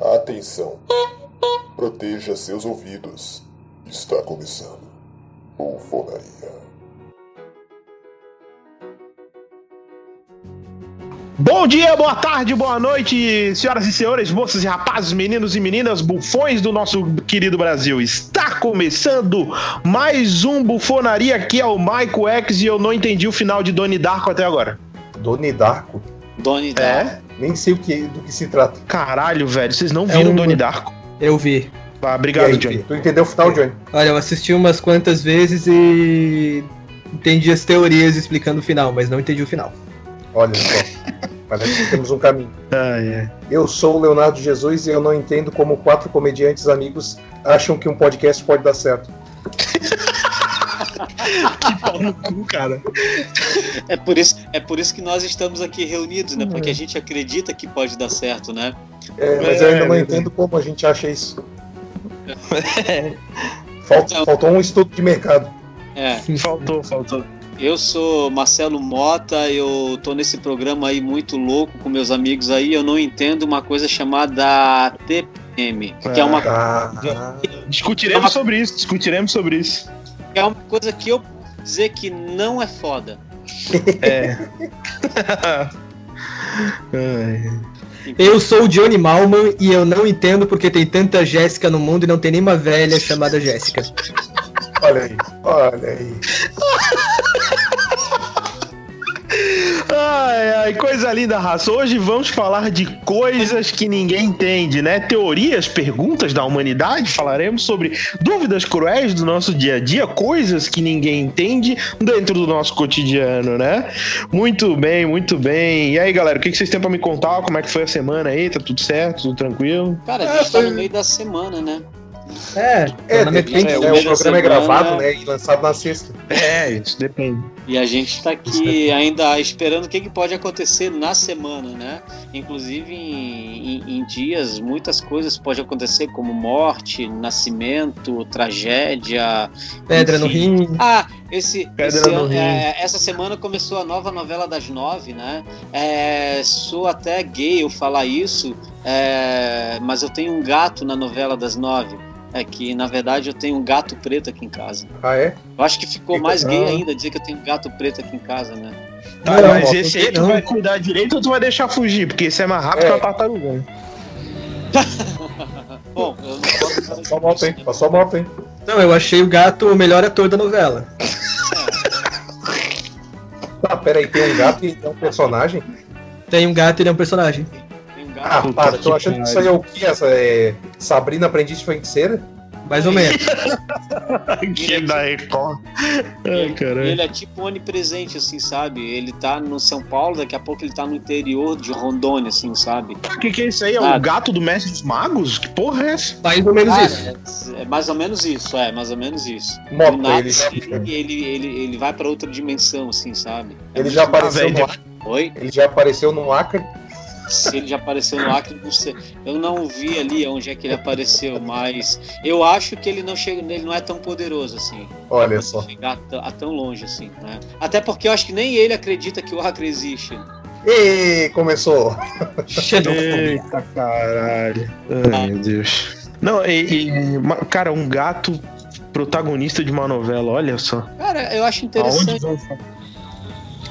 Atenção. Proteja seus ouvidos. Está começando. Bufonaria. Bom dia, boa tarde, boa noite, senhoras e senhores, moças e rapazes, meninos e meninas, bufões do nosso querido Brasil. Está começando mais um Bufonaria, aqui é o Michael X e eu não entendi o final de Doni Darko até agora. Doni Darko? Doni Darko. É? Nem sei o que, do que se trata. Caralho, velho, vocês não viram é um... Doni Darko? Eu vi. Ah, obrigado, aí, Johnny. Tu entendeu o final, Johnny? Olha, eu assisti umas quantas vezes e entendi as teorias explicando o final, mas não entendi o final. Olha só. Parece que temos um caminho. Ah, é. Eu sou o Leonardo Jesus e eu não entendo como quatro comediantes amigos acham que um podcast pode dar certo. que pau no cu, cara. É por, isso, é por isso que nós estamos aqui reunidos, né? Porque a gente acredita que pode dar certo, né? É, mas eu ainda não entendo como a gente acha isso. Falta, então, faltou um estudo de mercado. É. Faltou, faltou. Eu sou Marcelo Mota, eu tô nesse programa aí muito louco com meus amigos aí, eu não entendo uma coisa chamada TPM, que é uma ah, discutiremos é uma... sobre isso, discutiremos sobre isso. É uma coisa que eu dizer que não é foda. É. eu sou o Johnny Malman e eu não entendo porque tem tanta Jéssica no mundo e não tem nenhuma velha chamada Jéssica. Olha aí, olha aí. Ai, coisa linda, raça. Hoje vamos falar de coisas que ninguém entende, né? Teorias, perguntas da humanidade. Falaremos sobre dúvidas cruéis do nosso dia a dia, coisas que ninguém entende dentro do nosso cotidiano, né? Muito bem, muito bem. E aí, galera, o que vocês têm pra me contar? Como é que foi a semana aí? Tá tudo certo? Tudo tranquilo? Cara, a gente tá no meio da semana, né? É, é, depende, é, né? O programa é gravado, né? E lançado na sexta. É, isso depende. E a gente tá aqui ainda esperando o que, que pode acontecer na semana, né? Inclusive em, em, em dias, muitas coisas podem acontecer, como morte, nascimento, tragédia. Pedra enfim. no rim. Ah, esse, esse ano, é, essa semana começou a nova novela das nove, né? É, sou até gay eu falar isso, é, mas eu tenho um gato na novela das nove é que na verdade eu tenho um gato preto aqui em casa. Ah, é? Eu acho que ficou mais gay ainda dizer que eu tenho um gato preto aqui em casa, né? Tá, não, mas esse aí tu vai cuidar direito ou tu vai deixar fugir? Porque esse é mais rápido é. que a tartaruga. Bom, eu não posso Passou moto, hein? Passou moto, hein? Não, eu achei o gato o melhor ator da novela. Ah, peraí, tem um gato e é um personagem? Tem um gato e ele é um personagem. Ah, para, tô achando que isso aí é o que? Essa é Sabrina Aprendiz de Feiticeira? Mais ou menos. que é da Record. Ai, ele é tipo onipresente, assim, sabe? Ele tá no São Paulo, daqui a pouco ele tá no interior de Rondônia, assim, sabe? O que, que é isso aí? É o gato do Mestre dos Magos? Que porra é essa? Mais ou menos isso. É, é, mais ou menos isso, é, mais ou menos isso. Moto, ele, ele, ele, ele, ele vai pra outra dimensão, assim, sabe? É ele já apareceu no Acre. Oi? Ele já apareceu no Acre se ele já apareceu no Acre, não sei. Eu não vi ali onde é que ele apareceu, mas eu acho que ele não chega, ele não é tão poderoso assim. Olha só. Chegar a, tão longe assim, né? Até porque eu acho que nem ele acredita que o Acre existe. E começou. Eita caralho. Ai, meu Deus. Não, e, e, cara, um gato protagonista de uma novela, olha só. Cara, eu acho interessante.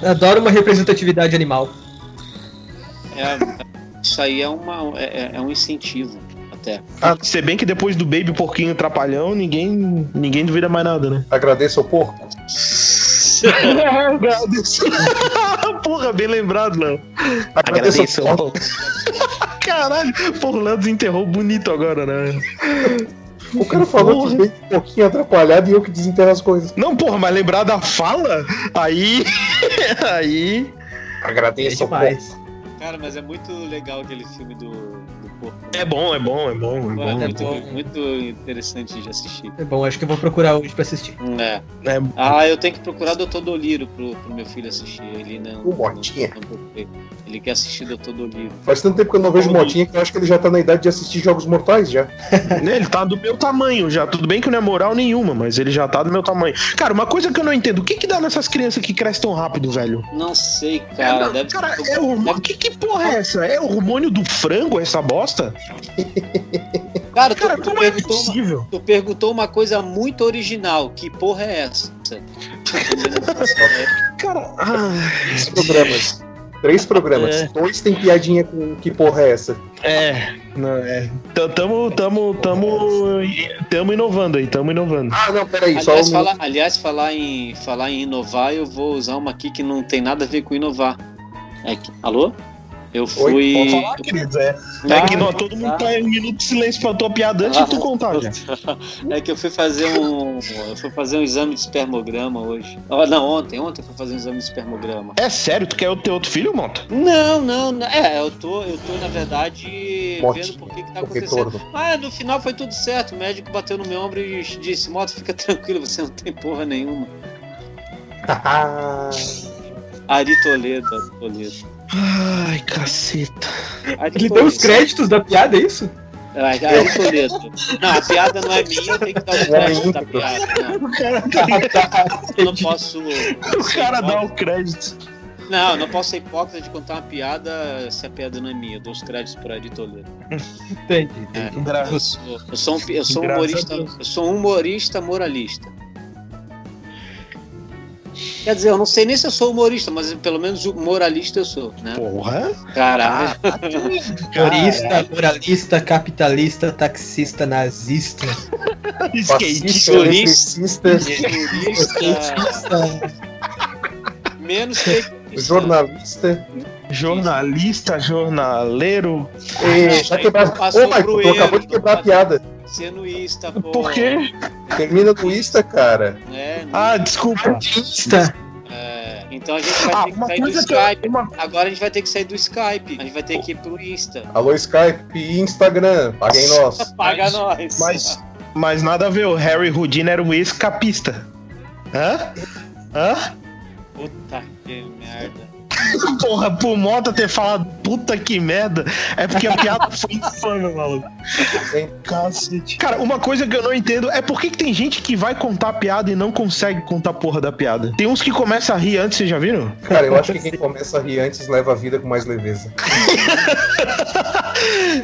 Adoro uma representatividade animal. É, isso aí é, uma, é, é, é um incentivo até. Ah, se bem que depois do Baby Porquinho Trapalhão, ninguém, ninguém duvida mais nada, né? Agradeço ao porco. Agradeço. Porra, bem lembrado, Léo. Agradeço, Agradeço ao porco. Caralho, porra, o Léo desenterrou bonito agora, né? O cara falou porra. que veio um pouquinho atrapalhado e eu que desenterro as coisas. Não, porra, mas lembrar da fala? Aí. aí. Agradeço é demais. Cara, mas é muito legal aquele filme do, É bom, é bom, é bom. É, bom, é, muito, bom. muito interessante de assistir. É bom, acho que eu vou procurar hoje pra assistir. É. é. Ah, eu tenho que procurar Doutor Doliro pro, pro meu filho assistir. Ele não. O Motinha. Ele quer assistir Doutor Doliro. Faz tanto tempo que eu não vejo Motinha que eu acho que ele já tá na idade de assistir Jogos Mortais já. ele tá do meu tamanho já. Tudo bem que não é moral nenhuma, mas ele já tá do meu tamanho. Cara, uma coisa que eu não entendo: o que que dá nessas crianças que crescem tão rápido, velho? Não sei, cara. É, não, cara, é o, o que, que porra é essa? É hormônio do frango essa bosta? Cara, tu, Cara, tu, é perguntou é uma, tu perguntou uma coisa muito original. Que porra é essa? Cara, ah, programas. Três programas. É. Dois tem piadinha com que porra é essa? É, não, é. Tamo, tamo, tamo, tamo inovando aí, tamo inovando. Ah, não, peraí, aliás, só um... falar, aliás, falar em, falar em inovar, eu vou usar uma aqui que não tem nada a ver com inovar. É que, alô? Eu fui. Oi, pode falar, querido, é. Ah, é que não, todo mundo tá em um minuto de silêncio pra tua piada antes ah, de tu contar, já. É que eu fui fazer um. Eu fui fazer um exame de espermograma hoje. Oh, não, ontem, ontem eu fui fazer um exame de espermograma. É sério? Tu quer o teu outro filho, Monta? Não, não, não. É, eu tô, eu tô, na verdade, vendo por que, que tá acontecendo. Ah, no final foi tudo certo. O médico bateu no meu ombro e disse, Moto, fica tranquilo, você não tem porra nenhuma. Ari Toledo, Toledo. Ai, caceta. Ele deu os créditos da piada, é isso? Aí, aí Toledo. Não, a piada não é minha, tem que dar o crédito da piada. Não. O cara tá... Eu não posso. O cara dá o crédito. Não, não posso ser hipócrita de contar uma piada se a piada não é minha. Eu dou os créditos por Ari Toledo. Entendi, entendi. É, eu sou, eu sou um, eu sou um humorista, eu sou um humorista moralista. Quer dizer, eu não sei nem se eu sou humorista, mas pelo menos moralista eu sou, né? Porra! Caralho! Humorista, moralista, capitalista, taxista, nazista. Skatista, turista, skatista. Menos que jornalista. Jornalista, jornaleiro. E, já quebrou. Ô, Michael, tu acabou de quebrar a piada. Senuísta, pô. Por quê? Termina com ista, cara. É, ah, desculpa. Ista. É, então a gente vai ah, ter que sair do Skype. Uma... Agora a gente vai ter que sair do Skype. A gente vai ter que ir pro Insta. Alô, Skype e Instagram. Paguem nós. Paga mas, nós. Mas, mas nada a ver, o Harry Houdini era um escapista. Hã? Hã? Puta que merda. Porra, pro Mota ter falado puta que merda, é porque a piada foi infame, maluco. Cacete. Cara, uma coisa que eu não entendo é por que, que tem gente que vai contar piada e não consegue contar porra da piada. Tem uns que começam a rir antes, vocês já viram? Cara, eu acho que quem começa a rir antes leva a vida com mais leveza.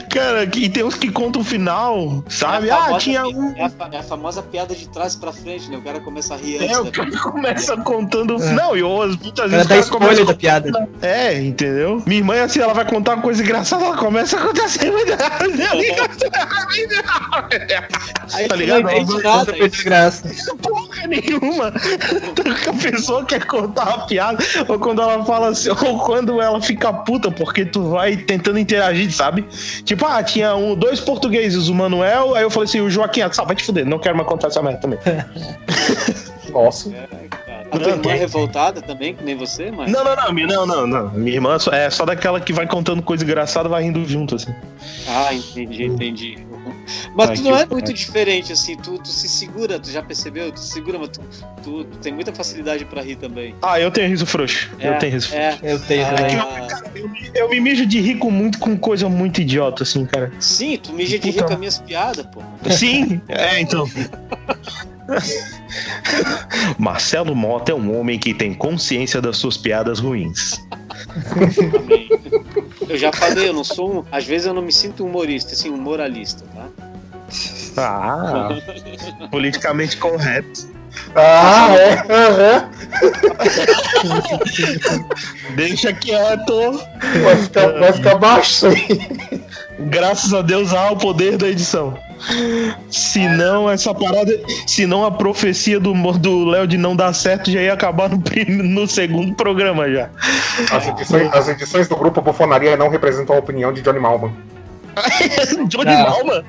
Cara, e tem uns que contam o final, sabe? É ah, tinha um. É a, é a, famosa piada de trás pra frente, né? O cara começa a rir antes. É, o cara começa contando. É. Não, e muitas vezes. Dá spoiler da piada. É, entendeu? Minha irmã, assim, ela vai contar uma coisa engraçada, ela começa a contar assim. Aí, tá ligado? Não entende nada. Graça. Porra nenhuma. A pessoa quer contar uma piada, ou quando ela fala assim, ou quando ela fica puta, porque tu vai tentando interagir, sabe? Tipo, ah, tinha um, dois portugueses, o Manuel, aí eu falei assim, o Joaquim, ah, vai te fuder, não quero mais contar essa merda também. Nossa. É. A tua irmã é revoltada também, que nem você, mas. Não, não, não, não, não, não. Minha irmã é só daquela que vai contando coisa engraçada vai rindo junto, assim. Ah, entendi, entendi. Mas Ai, tu não é muito diferente, assim, tu, tu, se segura, tu já percebeu? Tu se segura, mas tu, tu, tu tem muita facilidade pra rir também. Ah, eu tenho riso frouxo. É, eu tenho riso é, Eu tenho ah, também. Eu, cara, eu, eu, me mijo de rir com muito com coisa muito idiota, assim, cara. Sim, tu mija de rir com as minhas piadas, pô. Sim, é, então. Marcelo Mota é um homem que tem consciência das suas piadas ruins. Eu já falei, eu não sou um, Às vezes eu não me sinto humorista, assim, um moralista, tá? Ah, politicamente correto. Ah, é? Uhum. Deixa quieto. Vai ficar, vai ficar baixo aí. Graças a Deus há o poder da edição. Se não, essa parada. Se não, a profecia do do Léo de não dar certo já ia acabar no, no segundo programa já. As edições, as edições do grupo Bufonaria não representam a opinião de Johnny Malman. Johnny Malman?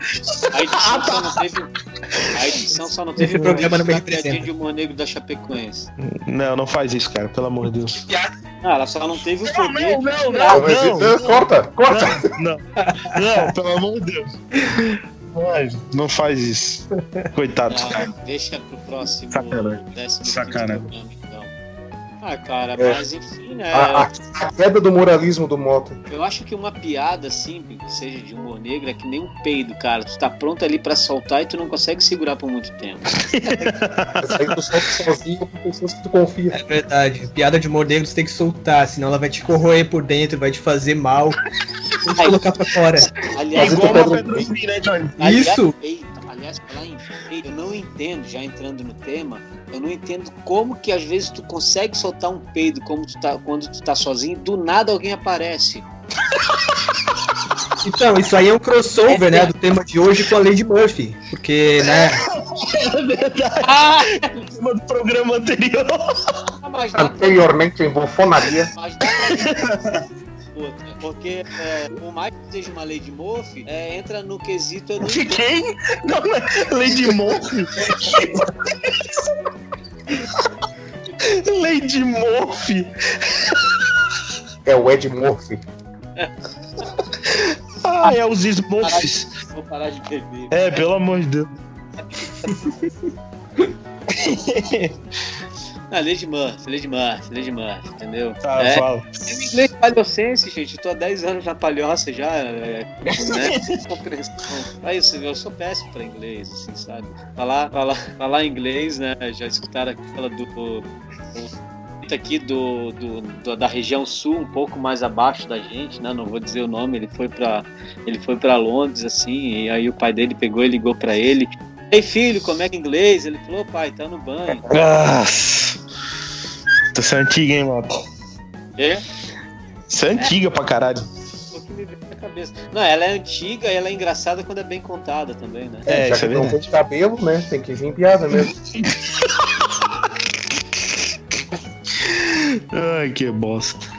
A edição só não teve. A edição só não teve. Esse programa não me representa. de humor negro da Chapecoense. Não, não faz isso, cara, pelo amor de Deus. Ah, ela só não teve o poder. Não, não, não, não, não, Corta, corta. Não, não, pelo amor de Deus. Não faz isso. Coitado. Não, deixa pro próximo. Sacanagem. Sacanagem. Ah, cara, é. mas enfim, né? A, a, a, queda do moralismo do Mota. Eu acho que uma piada, assim, que seja de humor negro, é que nem um peido, cara. Tu tá pronto ali pra soltar e tu não consegue segurar por muito tempo. aí tu solta sozinho com pessoas que tu confia. É verdade. Piada de humor negro tu tem que soltar, senão ela vai te corroer por dentro, vai te fazer mal. Tem que colocar pra fora. Aliás, é igual uma pedra né, Johnny? Isso! Aliás, falar em eu não entendo, já entrando no tema, eu não entendo como que às vezes tu consegue soltar um peido como tu tá, quando tu tá sozinho, do nada alguém aparece. Então, isso aí é um crossover, é, né, do tema de hoje com a Lady Murphy. Porque, né. É verdade. Ah, o tema do programa anterior. Ah, Anteriormente em bufonaria. Mas outra. Porque é, por mais que seja uma Lady Murphy, é, entra no quesito. De quem? Não, é Lady Murphy. Lady Murphy. É o Ed Murphy. Ah, é os Smurfs. Vou parar de beber. É, pelo amor de Deus. Ah, Lady Murphy, Lady Murphy, Lady Murphy, entendeu? Tá, é, fala. Eu inglês palhocense, gente. Eu tô há 10 anos na palhoça já, é, né? Compreensão. É isso, eu sou péssimo pra inglês, assim, sabe? Falar, falar, falar inglês, né? Já escutaram aqui fala do, do, do aqui do, do, do, da região sul, um pouco mais abaixo da gente, né? Não vou dizer o nome. Ele foi para ele foi para Londres assim, e aí o pai dele pegou e ligou para ele. Ei filho, como é que é inglês? Ele falou, pai, tá no banho. Nossa. Essa é antiga, hein, Mota? É? Isso é antiga é. pra caralho. Não, ela é antiga e ela é engraçada quando é bem contada também, né? É, já que não tem cabelo, né? Tem que vir piada mesmo. Ai, que bosta.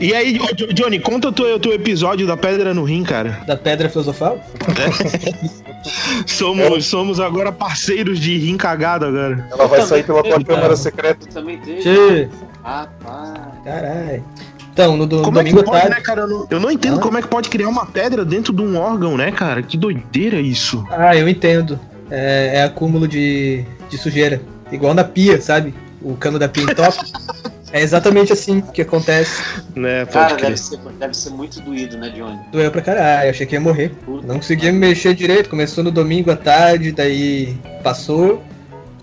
E aí, Johnny, conta o teu, teu episódio da Pedra no Rim, cara. Da Pedra Filosofal? É. somos, somos agora parceiros de rim cagado agora. Ela vai sair pela tua câmara secreta. Também teve. Rapaz. Caralho. Então, no do, como domingo é que pode, tarde... né, cara? Eu não, eu não entendo ah. como é que pode criar uma pedra dentro de um órgão, né, cara? Que doideira isso. Ah, eu entendo. É, é acúmulo de, de sujeira. Igual na pia, sabe? O cano da pia entope. É exatamente assim que acontece. Né, Cara, deve ser, deve ser, muito doído, né, Johnny? Doeu pra caralho, achei que ia morrer. Puta não conseguia me mexer direito, começou no domingo à tarde, daí passou.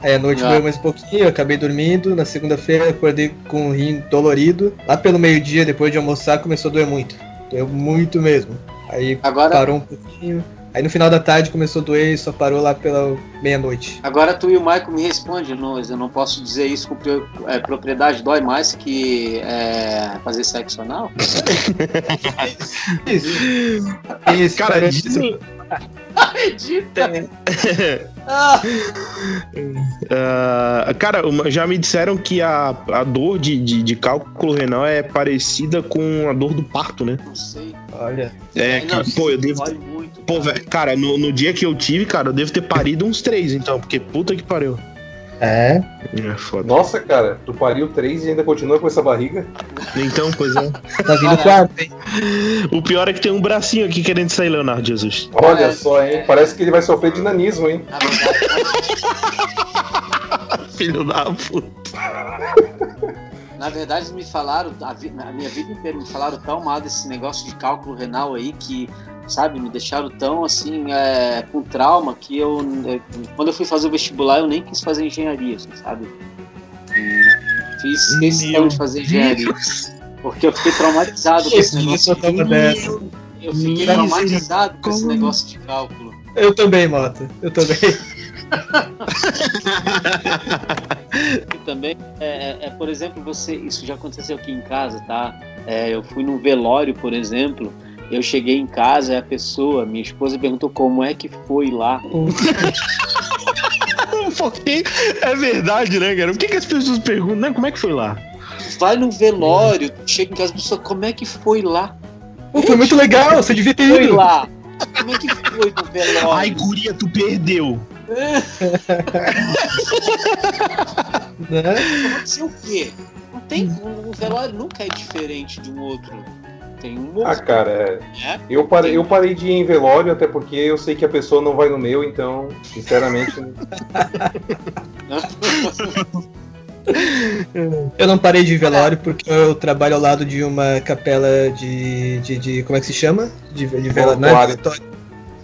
Aí à noite ah. doeu mais um pouquinho, eu acabei dormindo. Na segunda-feira acordei com o rim dolorido. Lá pelo meio-dia, depois de almoçar, começou a doer muito. Doeu muito mesmo. Aí Agora... parou um pouquinho. Aí no final da tarde começou a doer e só parou lá pela meia-noite. Agora tu e o Michael me respondem, eu não posso dizer isso com é, propriedade, dói mais que é, fazer sexo anal? isso. isso. Cara, isso. Edita! uh, cara, já me disseram que a, a dor de, de, de, cálculo renal é parecida com a dor do parto, né? Não sei. Olha. É, não, pô, eu devo. Muito, pô, cara, cara no, no dia que eu tive, cara, eu devo ter parido uns três, então, porque puta que pariu. É. É foda. Nossa, cara, tu pariu três e ainda continua com essa barriga? Então, pois é. tá vindo quarto, hein? O pior é que tem um bracinho aqui querendo sair, Leonardo Jesus. Olha é, só, hein? É. Parece que ele vai sofrer de nanismo, hein? Filho da puta. Na verdade, me falaram, a, a, minha vida inteira, me falaram tão mal desse negócio de cálculo renal aí que sabe? Me deixaram tão assim, é, com trauma que eu, é, quando eu fui fazer o vestibular, eu nem quis fazer engenharia, assim, sabe? E fiz questão de fazer engenharia. Porque eu fiquei traumatizado com esse negócio. Eu, eu fiquei traumatizado com esse negócio de cálculo. Eu também, Mota. Eu também. e também, é, é, é, por exemplo, você, isso já aconteceu aqui em casa, tá? É, eu fui num velório, por exemplo, eu cheguei em casa e a pessoa, minha esposa, perguntou como é que foi lá. Porque é verdade, né, cara? Por que, que as pessoas perguntam, né? Como é que foi lá? Vai no velório, chega em casa, a pessoa, como é que foi lá? Pô, foi muito legal, você devia ter ido. Foi lá. Como é que foi no velório? Ai, guria, tu perdeu. né? Aconteceu o quê? Não tem. Um velório nunca é diferente de um outro. Tem um Ah, cara, é. é? Eu, parei, eu parei de ir em velório, até porque eu sei que a pessoa não vai no meu, então, sinceramente. Eu não parei de velório porque eu trabalho ao lado de uma capela de. de, de como é que se chama? De, de velório.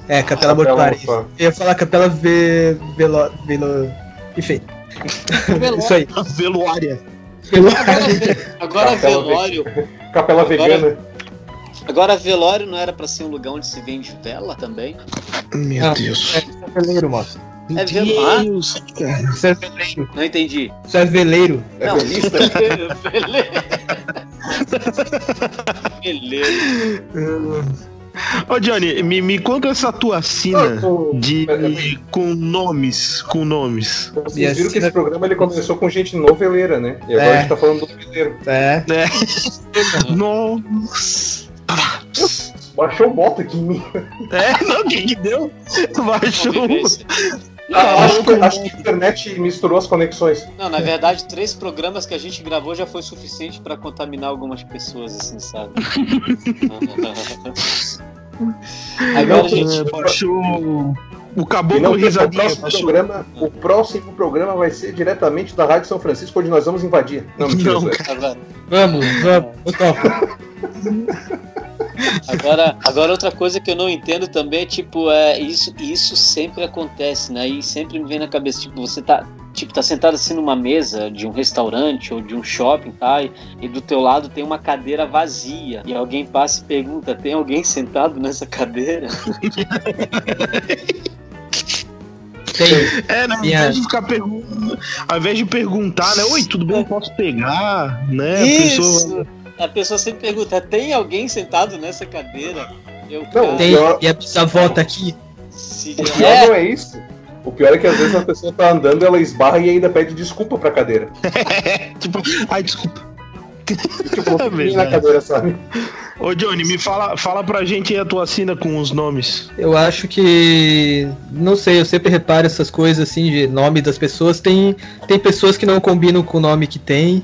É, capela ah, mortuária. Eu ia falar capela ve, velo, velo, enfim. Isso aí. Veluária. Veluária. Agora, agora velório. Capela vegana. Agora, agora velório não era pra ser um lugar onde se vende vela também? Meu ah, Deus. É veleiro, moço. É veleiro. Isso é veleiro. Não entendi. Isso é veleiro. É não, velista. veleiro. veleiro. Ô Johnny, me, me conta essa tua sina de, com nomes, com nomes. Vocês viram que esse programa ele começou com gente noveleira, né? E agora é. a gente tá falando do noveleiro. É. é. Nossa. Baixou o moto aqui em mim. É, não, o que que deu? Baixou. Ah, acho, que, acho que a internet misturou as conexões. Não, na verdade, três programas que a gente gravou já foi suficiente para contaminar algumas pessoas, assim, sabe? Agora a gente baixou o caboclo risadinha. O próximo, programa, o próximo programa vai ser diretamente da Rádio São Francisco, onde nós vamos invadir. Não, mentira. Não, vamos, vamos. Agora, agora outra coisa que eu não entendo também é tipo, é, isso, isso sempre acontece, né? E sempre me vem na cabeça, tipo, você tá, tipo, tá sentado assim numa mesa de um restaurante ou de um shopping, tá? E, e do teu lado tem uma cadeira vazia. E alguém passa e pergunta: tem alguém sentado nessa cadeira? Tem. É, né, ao invés de ficar perguntando, ao invés de perguntar, né? Oi, tudo bem? Eu posso pegar, né? Isso. A pessoa a pessoa sempre pergunta: tem alguém sentado nessa cadeira? Eu, não, tem, pior... e a bisavó tá aqui. Se... O pior é. não é isso. O pior é que às vezes a pessoa tá andando, ela esbarra e ainda pede desculpa pra cadeira. tipo, ai, desculpa. tipo, na cadeira, sabe? Ô Johnny, me fala, fala pra gente a tua sina com os nomes. Eu acho que. Não sei, eu sempre reparo essas coisas assim de nome das pessoas. Tem, tem pessoas que não combinam com o nome que tem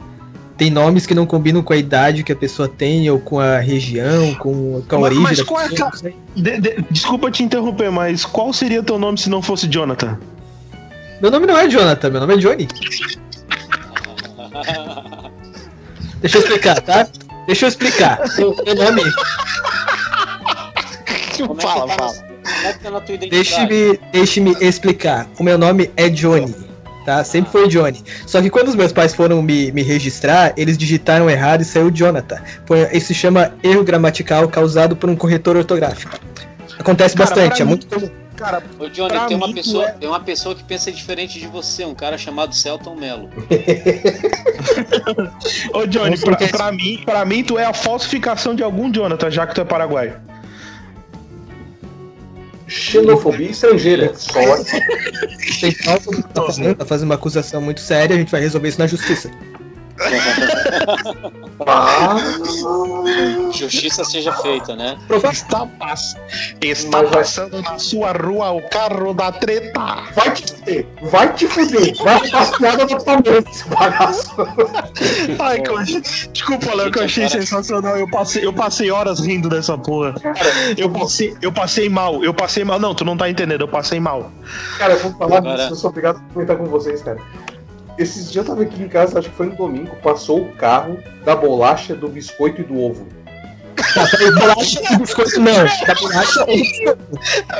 tem nomes que não combinam com a idade que a pessoa tem, ou com a região, com, com a mas, origem mas qual pessoa. É de, de, desculpa te interromper, mas qual seria teu nome se não fosse Jonathan? Meu nome não é Jonathan, meu nome é Johnny. Deixa eu explicar, tá? Deixa eu explicar. Meu, meu nome. Como fala, é tá fala. É deixe-me deixe explicar. O meu nome é Johnny tá? Sempre foi Johnny. Só que quando os meus pais foram me, me registrar, eles digitaram errado e saiu Jonathan. Isso se chama erro gramatical causado por um corretor ortográfico. Acontece cara, bastante, é muito comum. Cara, Ô Johnny, tem uma, pessoa, é... tem uma pessoa que pensa diferente de você, um cara chamado Celton Mello. Ô Johnny, pra, pra, mim, pra mim tu é a falsificação de algum Jonathan, já que tu é paraguaio xenofobia estrangeira. Só. tá fazendo, tá fazendo uma acusação muito séria, a gente vai resolver isso na justiça. Ah. Justiça seja feita, né? Está, pass... Está passando na sua rua o carro da treta. Vai te fuder, vai te fuder, vai passear na tua mente, bagaço. Ai, que eu... Desculpa, Léo, que eu achei sensacional. Eu passei, eu passei horas rindo dessa porra. Eu passei, eu passei mal, eu passei mal. Não, tu não tá entendendo, eu passei mal. Cara, eu vou falar disso, eu sou obrigado a comentar com vocês, cara. Esses dias eu tava aqui em casa, acho que foi no domingo, passou o carro da bolacha, do biscoito e do ovo. Bolacha e biscoito não, da bolacha e biscoito.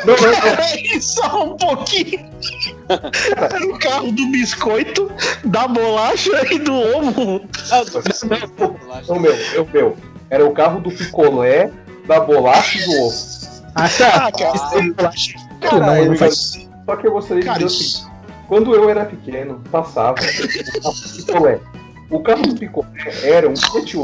Não, não, não. Só um pouquinho. Era o carro do biscoito, da bolacha e do ovo. Não, meu, eu, meu. Era o carro do picolé, da bolacha e do ovo. Ah, tá. Ah, cara. Cara, não, não faz... Só que eu gostaria de dizer assim quando eu era pequeno, passava picolé. O carro do picolé era um Fiat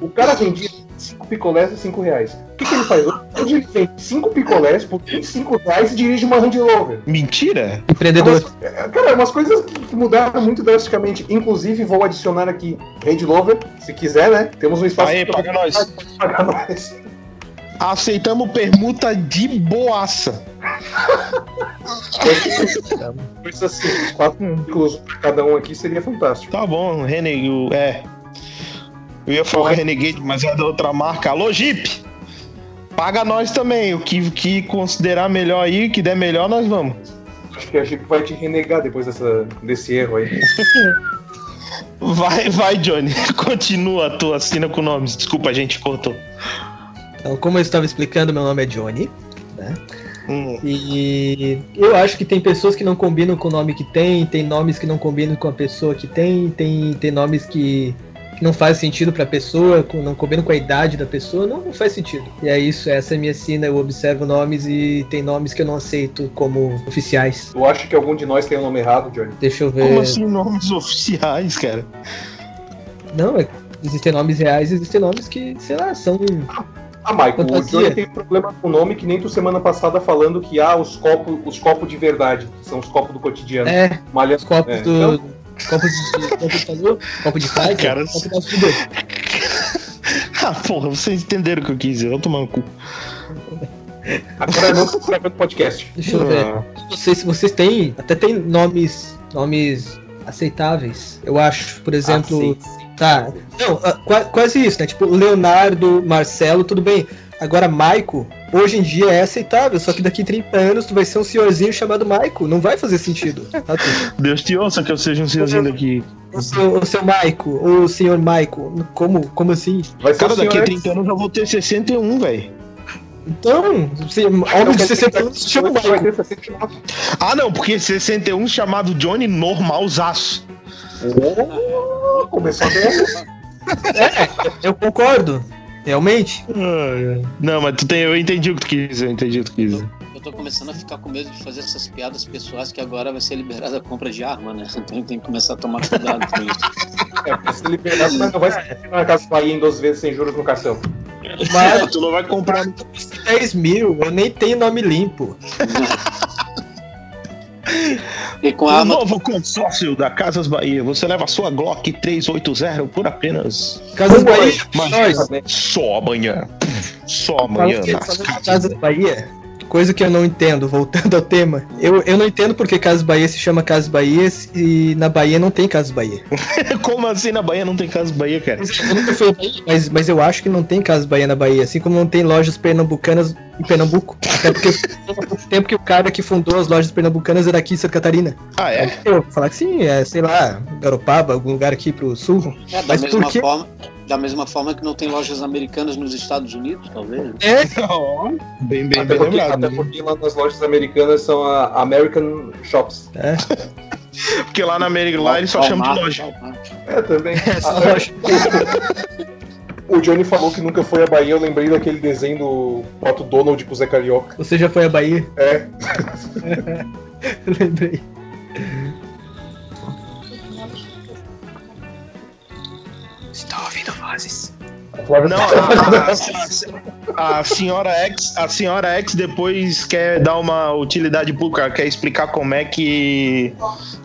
O cara vendia 5 picolés a 5 reais. O que, que ele faz? Hoje ele vende 5 picolés por 25 reais e dirige uma Range Rover. Mentira? Empreendedor. É, cara, umas coisas que mudaram muito drasticamente. Inclusive, vou adicionar aqui Range Rover, se quiser, né? Temos um espaço. Aí, paga nós. Paga nós. Aceitamos permuta de boaça. Assim, quatro ciclos pra cada um aqui seria fantástico. Tá bom, Renegade. É. Eu ia falar Renegade, mas é da outra marca. Alô, Jeep! Paga nós também. O que, que considerar melhor aí, que der melhor, nós vamos. Acho que a Jeep vai te renegar depois dessa, desse erro aí. Vai, vai, Johnny. Continua a tua assina com nomes. Desculpa, a gente cortou. Então, como eu estava explicando, meu nome é Johnny. Né? Hum. E eu acho que tem pessoas que não combinam com o nome que tem, tem nomes que não combinam com a pessoa que tem, tem, tem nomes que, que não faz sentido para a pessoa, não combinam com a idade da pessoa, não, não, faz sentido. E é isso, essa é a minha sina, eu observo nomes e tem nomes que eu não aceito como oficiais. Eu acho que algum de nós tem o um nome errado, Johnny? Deixa eu ver. Como assim nomes oficiais, cara? Não, é, existem nomes reais, existem nomes que, sei lá, são ah, Michael, o Johnny tem problema com o nome que nem tu semana passada falando que há ah, os copos, os copos de verdade, que são os copos do cotidiano. É, Malha... os copos é. do. Então... Copo de, copo de copo de praia, cara. Copo de ah, porra, vocês entenderam o que eu quis dizer, vou tomar no cu. Agora não tô gravando podcast. Deixa eu ver. Ah. Vocês, vocês têm. Até tem nomes. Nomes aceitáveis. Eu acho, por exemplo. Ah, Tá. Não, uh, quase isso, né? Tipo, Leonardo, Marcelo, tudo bem. Agora, Maico, hoje em dia é aceitável, só que daqui 30 anos tu vai ser um senhorzinho chamado Maico. Não vai fazer sentido. Tá, Deus te ouça que eu seja um senhorzinho daqui. O seu, o seu Maico, o senhor Maico. Como, como assim? Vai Cara, daqui a 30 anos eu vou ter 61, velho. Então, você, homem de 61 se chama Maico. Ah, não, porque 61 chamado Johnny normalzaço. Oh, começou bem. é, eu concordo. Realmente. Não, mas tu tem, eu entendi o que tu quis, eu entendi o que tu quis. Eu tô começando a ficar com medo de fazer essas piadas pessoais que agora vai ser liberada a compra de arma, né? Então tenho que começar a tomar cuidado com isso. É, vai ser liberado, mas não vai ser na casa em 12 vezes sem juros no cartão. Mas tu não vai comprar 10 mil, eu nem tenho nome limpo. E com a novo consórcio da Casas Bahia. Você leva a sua Glock 380 por apenas. Casas Bahia? Mas, só amanhã. Só amanhã. Casas Bahia coisa que eu não entendo, voltando ao tema. Eu, eu não entendo porque Casas Bahia se chama Casas Bahia e na Bahia não tem Casas Bahia. como assim na Bahia não tem Casas Bahia, cara? Eu nunca fui Bahia, mas, mas eu acho que não tem Casas Bahia na Bahia, assim como não tem lojas pernambucanas em Pernambuco. Até porque o tempo que o cara que fundou as lojas pernambucanas era aqui em Santa Catarina. Ah, é? Eu falar que sim, é, sei lá, Garopaba, algum lugar aqui pro sul. É, da mas mesma por forma da mesma forma que não tem lojas americanas nos Estados Unidos, talvez. É, bem, bem, até bem porque, lembrado. Até né? porque lá nas lojas americanas são a American Shops. É. porque lá na América, lá eles só chamam de loja. É, também. É, loja. O Johnny falou que nunca foi à Bahia, eu lembrei daquele desenho do Pato Donald com o Zé Carioca. Você já foi à Bahia? É. lembrei. Estou ouvindo vozes. Não, a, a, a, senhora X, a senhora X depois quer dar uma utilidade pública, quer explicar como é que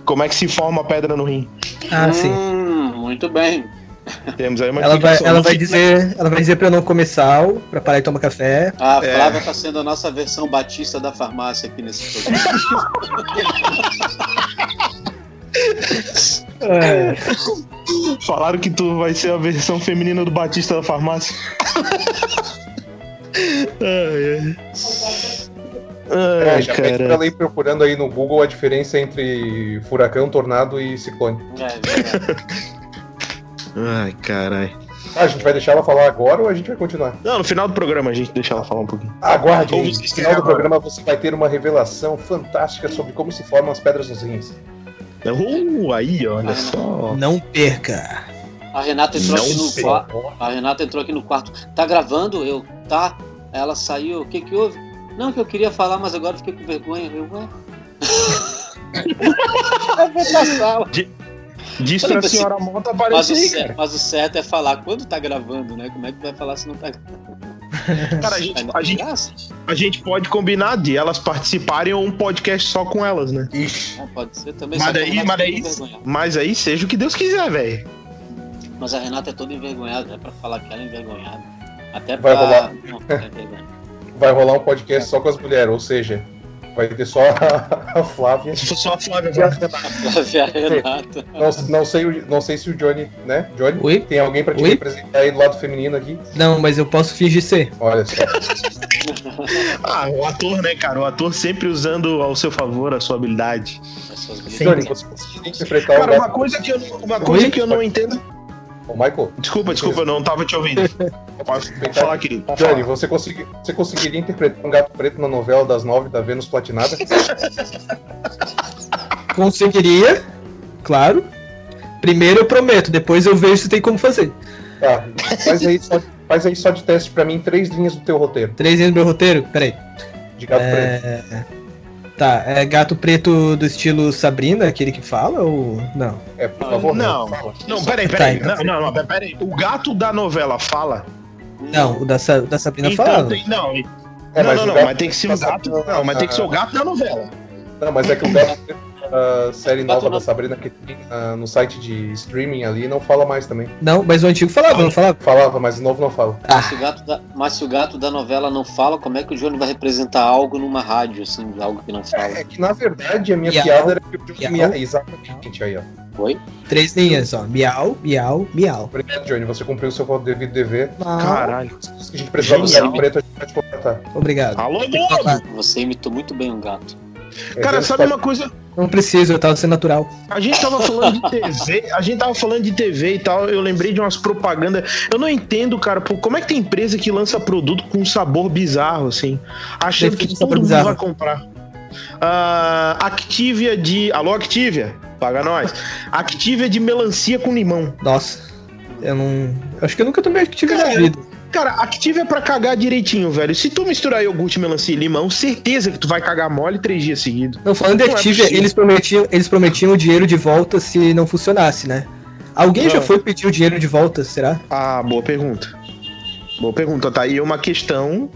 como é que se forma a pedra no rim. Ah, hum, sim. Muito bem. Temos aí uma ela vai, ela vai dizer, ela vai dizer para eu não comer sal, para parar de tomar café. A é. Flávia tá sendo a nossa versão batista da farmácia aqui nesse programa. É. Falaram que tu vai ser a versão feminina do Batista da farmácia. ai, ai. é, já pra ela ir procurando aí no Google a diferença entre furacão, tornado e ciclone. É, é Ai, carai. Ah, a gente vai deixar ela falar agora ou a gente vai continuar? Não, no final do programa a gente deixa ela falar um pouquinho. Aguarde, no final do programa você vai ter uma revelação fantástica sobre como se formam as pedras nos rins. Uh, aí, olha só. Não perca. A Renata entrou Não aqui no quarto. A Renata entrou aqui no quarto. Tá gravando? Eu, tá. Ela saiu. O que que houve? Não, que eu queria falar, mas agora fiquei com vergonha. Eu, ué. eu vou pra sala. Diz pra assim, senhora Mota aparecer mas, o, mas o certo é falar quando tá gravando, né? Como é que vai falar se não tá gravando? Cara, a gente, a, gente, a gente pode combinar de elas participarem ou um podcast só com elas, né? Ixi. É, pode ser também. Mas aí, mas aí, mas aí seja o que Deus quiser, velho. Mas a Renata é toda envergonhada, é pra falar que ela é envergonhada. Até pra... Vai rolar. Não, é Vai rolar um podcast é. só com as mulheres, ou seja, Vai ter só a, Flávia. Só a Flávia. A Flávia Renata. Não, não, sei, não sei se o Johnny, né? Johnny? Oi? Tem alguém pra te Oi? representar aí do lado feminino aqui? Não, mas eu posso fingir ser. Olha só. ah, o ator, né, cara? O ator sempre usando ao seu favor a sua habilidade. suas Johnny, você conseguiria interpretar Cara, uma coisa que eu, uma coisa que eu não entendo. Ô, Michael. Desculpa, desculpa, eu não tava te ouvindo. Posso falar, querido. Johnny, você, consegui, você conseguiria interpretar um gato preto na novela das nove da Vênus Platinada? Conseguiria, claro. Primeiro eu prometo, depois eu vejo se tem como fazer. Tá, faz aí só, faz aí só de teste pra mim três linhas do teu roteiro. Três linhas do meu roteiro? Peraí. De gato é... preto. Tá, é gato preto do estilo Sabrina, aquele que fala ou não? É, por favor, não. Não, não peraí, peraí. Tá, então... Não, não, não, peraí. O gato da novela fala? Não, o da, da Sabrina então, fala. Tem, não, é, não, não, não, mas tem que ser o gato. Não, mas tem que ser o gato da novela. Não, mas é que o gato a série nova da Sabrina que tem uh, no site de streaming ali não fala mais também. Não, mas o antigo falava, não falava? Falava, mas o novo não fala. Ah. Mas, se o gato da, mas se o gato da novela não fala, como é que o Johnny vai representar algo numa rádio, assim, algo que não fala? É, é que na verdade a minha miau, piada era que o Johnny miau. Exatamente aí, ó. Oi? Três linhas, ó. Miau, miau, miau. Obrigado, Johnny. Você cumpriu o seu voto devido dever. Caralho. Se a gente precisar do preto, a gente vai te contratar. Obrigado. Alô, Você imitou muito bem um gato. Cara, sabe uma coisa? Não preciso, eu tava sendo natural. A gente tava falando de TV, a gente tava falando de TV e tal, eu lembrei de umas propagandas. Eu não entendo, cara, pô, como é que tem empresa que lança produto com um sabor bizarro, assim, achando que todo mundo bizarro. vai comprar. Uh, Activia de. Alô, Activia? Paga nós. Activia de melancia com limão. Nossa. Eu não. Acho que eu nunca tomei Activia na vida. Cara, Active é pra cagar direitinho, velho. Se tu misturar iogurte, melancia e limão, certeza que tu vai cagar mole três dias seguidos. Não, falando de Active, é eles, prometiam, eles prometiam o dinheiro de volta se não funcionasse, né? Alguém não. já foi pedir o dinheiro de volta, será? Ah, boa pergunta. Boa pergunta. Tá aí uma questão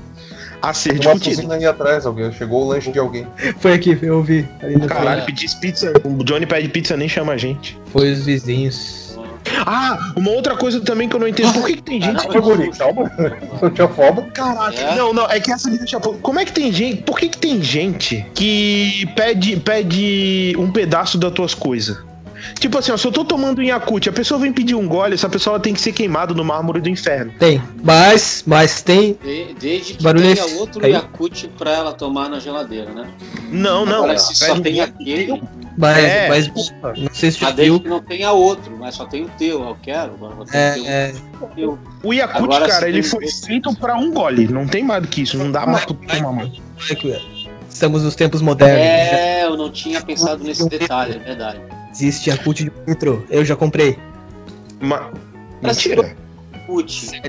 a ser discutida. aí atrás, alguém. Chegou o lanche de alguém. Foi aqui, eu ouvi. Caralho, pedisse pizza. O Johnny pede pizza, nem chama a gente. Foi os vizinhos. Ah, uma outra coisa também que eu não entendo. Por que, que tem gente. Calma, eu tinha foda. Caraca, é. não, não, é que essa me deixa. Como é que tem gente. Por que, que tem gente que pede, pede um pedaço das tuas coisas? Tipo assim, ó, se eu tô tomando um Yakut, a pessoa vem pedir um gole, essa pessoa tem que ser queimada no mármore do inferno. Tem, mas, mas tem. De, desde que Barulho tenha outro aí. Yakut pra ela tomar na geladeira, né? Não, não. Agora, se só tem aquele. Mas, é. mas não sei se mas desde que não tenha outro, mas só tem o teu, eu quero. É, o, é. Teu. o Yakut, Agora, cara, ele foi feito pra um gole, não tem mais do que isso, não dá mais pra tomar mais. Estamos nos tempos modernos. É, eu não tinha pensado nesse detalhe, é verdade. Existe Yakut de metrô, eu já comprei. Ma... Mentira. Yakut.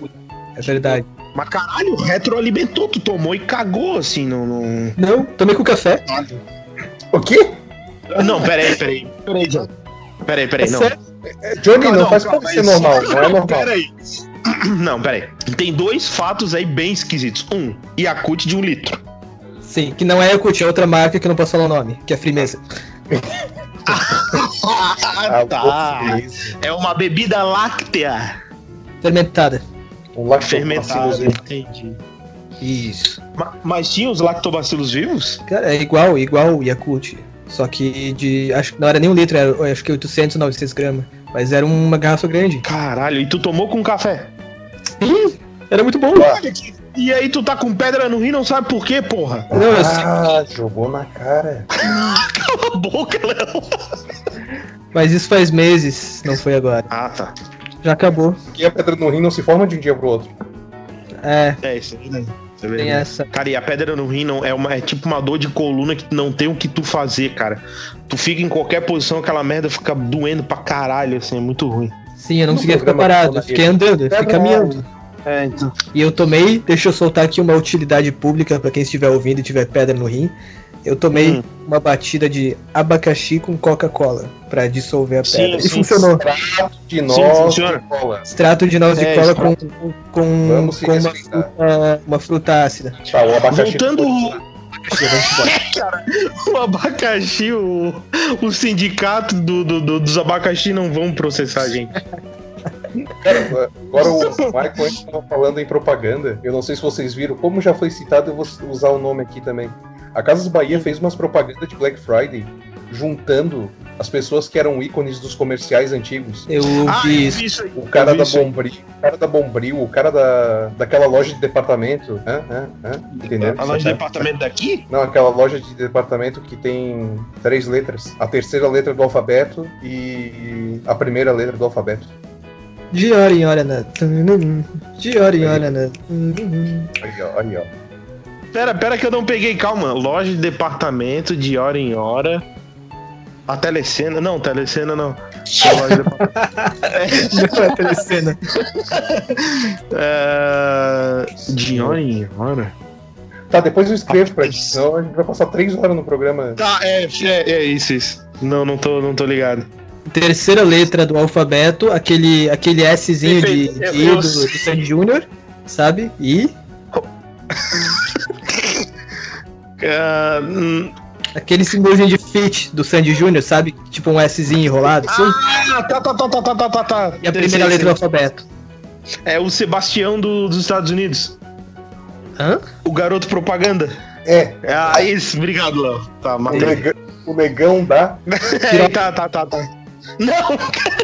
É verdade. Mas caralho, retroalimentou, tu tomou e cagou assim no. no... Não, tomei com café. O quê? Não, peraí, peraí. Peraí, Johnny. Peraí, peraí, não. É, Johnny, não, não faz como ser normal, não é normal. Peraí. Não, peraí. Tem dois fatos aí bem esquisitos. Um, Yakut de um litro. Sim, que não é Yakut, é outra marca que eu não posso falar o nome, que é Frimeza. ah, tá. É uma bebida láctea. Fermentada. Um lactobacillus, entendi. Isso. Mas, mas tinha os lactobacilos vivos? Cara, é igual, igual o Yakut. Só que de. Acho que não era nem um litro, era acho que 800, 900 gramas. Mas era uma garrafa grande. Caralho, e tu tomou com café? Sim, era muito bom. E aí tu tá com pedra no rim, não sabe por quê, porra? Não, ah, jogou na cara. Cala a boca, Léo. Mas isso faz meses, não foi agora. Ah, tá. Já acabou. Porque a pedra no rim não se forma de um dia pro outro. É. É isso aí, tem essa. Cara, e a pedra no rim não, é, uma, é tipo uma dor de coluna que não tem o que tu fazer, cara. Tu fica em qualquer posição, aquela merda fica doendo pra caralho, assim, é muito ruim. Sim, eu não conseguia ficar parado, eu fiquei andando, eu fiquei caminhando. É, então. E eu tomei, deixa eu soltar aqui uma utilidade pública para quem estiver ouvindo e tiver pedra no rim. Eu tomei hum. uma batida de abacaxi com Coca-Cola para dissolver a pedra. Sim, e sim. funcionou. Extrato de noz de cola. Extrato de noz de é, cola com, com, com uma, fruta, uma fruta ácida. Tá, o abacaxi Voltando. Cara, o abacaxi, o, o sindicato do, do, do, dos abacaxi não vão processar a gente. Cara, agora o Michael estava falando em propaganda. Eu não sei se vocês viram, como já foi citado, eu vou usar o nome aqui também. A Casas Bahia fez umas propagandas de Black Friday juntando as pessoas que eram ícones dos comerciais antigos. Eu ah, vi isso o cara da Bombril, o cara da Bombril, o cara da, daquela loja de departamento. Hã? Hã? Hã? Entendeu? A loja de departamento daqui? Não, aquela loja de departamento que tem três letras. A terceira letra do alfabeto e a primeira letra do alfabeto. De hora em hora, né? De hora em hora, né? Aí, ó, aí, ó. Pera, pera que eu não peguei, calma. Loja de departamento de hora em hora. A telecena, não, telecena não. não é telecena. é... De hora em hora? Tá, depois eu escrevo pra ti, senão a gente vai passar três horas no programa. Tá, é, é, é isso, isso. Não, não tô, não tô ligado. Terceira letra do alfabeto, aquele, aquele Szinho de, de eu, do, do Sandy Júnior, sabe? E. Uh, Aquele símbolozinho de fit do Sandy Júnior, sabe? Tipo um Szinho enrolado. Assim. Ah, tá, tá, tá, tá, tá, tá, tá. tá. E a primeira letra do alfabeto. É o Sebastião do, dos Estados Unidos. Hã? O garoto propaganda. É. é ah, isso, obrigado, Léo. Tá, o negão, o negão da. é, tá, tá, tá, tá. Não!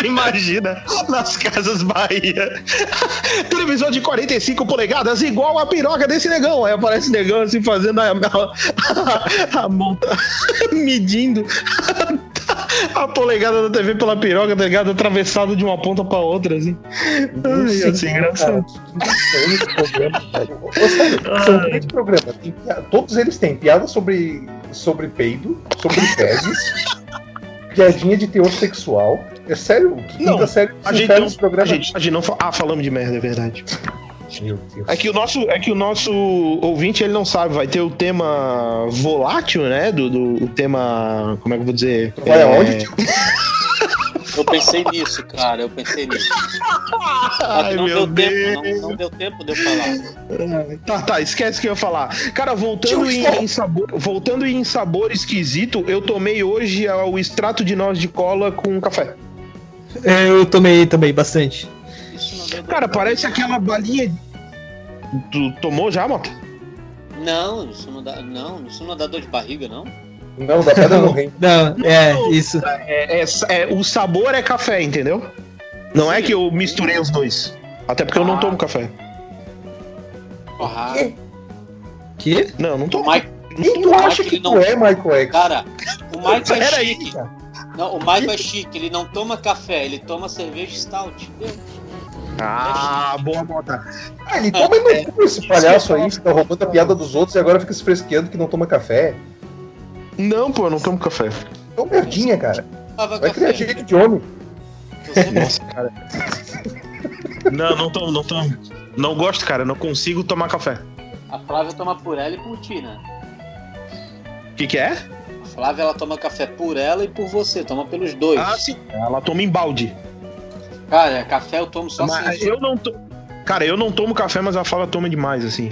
Imagina, nas casas Bahia. Televisão de 45 polegadas, igual a piroca desse negão. Aí aparece negão assim fazendo a, a, a monta, medindo a polegada da TV pela piroca, tá ligado? Atravessado de uma ponta pra outra, assim. Ai, assim, engraçado. São três programas. Todos eles têm piada sobre, sobre peido, sobre fezes piadinha de teor sexual. É sério? Não, sério a gente não, programa... a gente, a gente não Ah, falamos de merda, é verdade. Meu Deus. É que o nosso, é que o nosso ouvinte ele não sabe, vai ter o tema volátil, né? Do, do o tema, como é que eu vou dizer? Vai é... aonde? Eu pensei nisso, cara. Eu pensei nisso. Ai, não, deu Deus. Tempo, não, não, deu tempo de eu falar. Tá, tá, esquece o que eu ia falar. Cara, voltando em, em, sabor, voltando em sabor esquisito, eu tomei hoje o extrato de noz de cola com café. É, eu tomei também bastante. Cara, parece aquela balinha. Tu tomou já, Mota? Não, isso não dá. Não, isso não dá dor de barriga, não. Não, da pedra no reino. Não, é, isso. É, é, é, o sabor é café, entendeu? Não é que eu misturei os dois. Até porque ah. eu não tomo café. Porra. Que? Não, não tomo. Mike, Quem tu acha que não... tu é, Michael X? Cara, o Michael é chique. Aí, não, o Michael é chique, ele não toma café, ele toma cerveja stout. Ah, boa bota. Ah, ele toma e não é, esse palhaço aí, fica roubando a piada dos outros e agora fica se fresqueando que não toma café. Não, pô, eu não tomo café. É um merdinha, cara. Vai criar jeito de homem. Nossa, cara. Não, não tomo, não tomo. Não gosto, cara, não consigo tomar café. A Flávia toma por ela e por ti, né? O que, que é? A Flávia ela toma café por ela e por você, toma pelos dois. Ah, sim. Ela toma em balde. Cara, café eu tomo só mas assim. Eu não to... Cara, eu não tomo café, mas a Flávia toma demais, assim.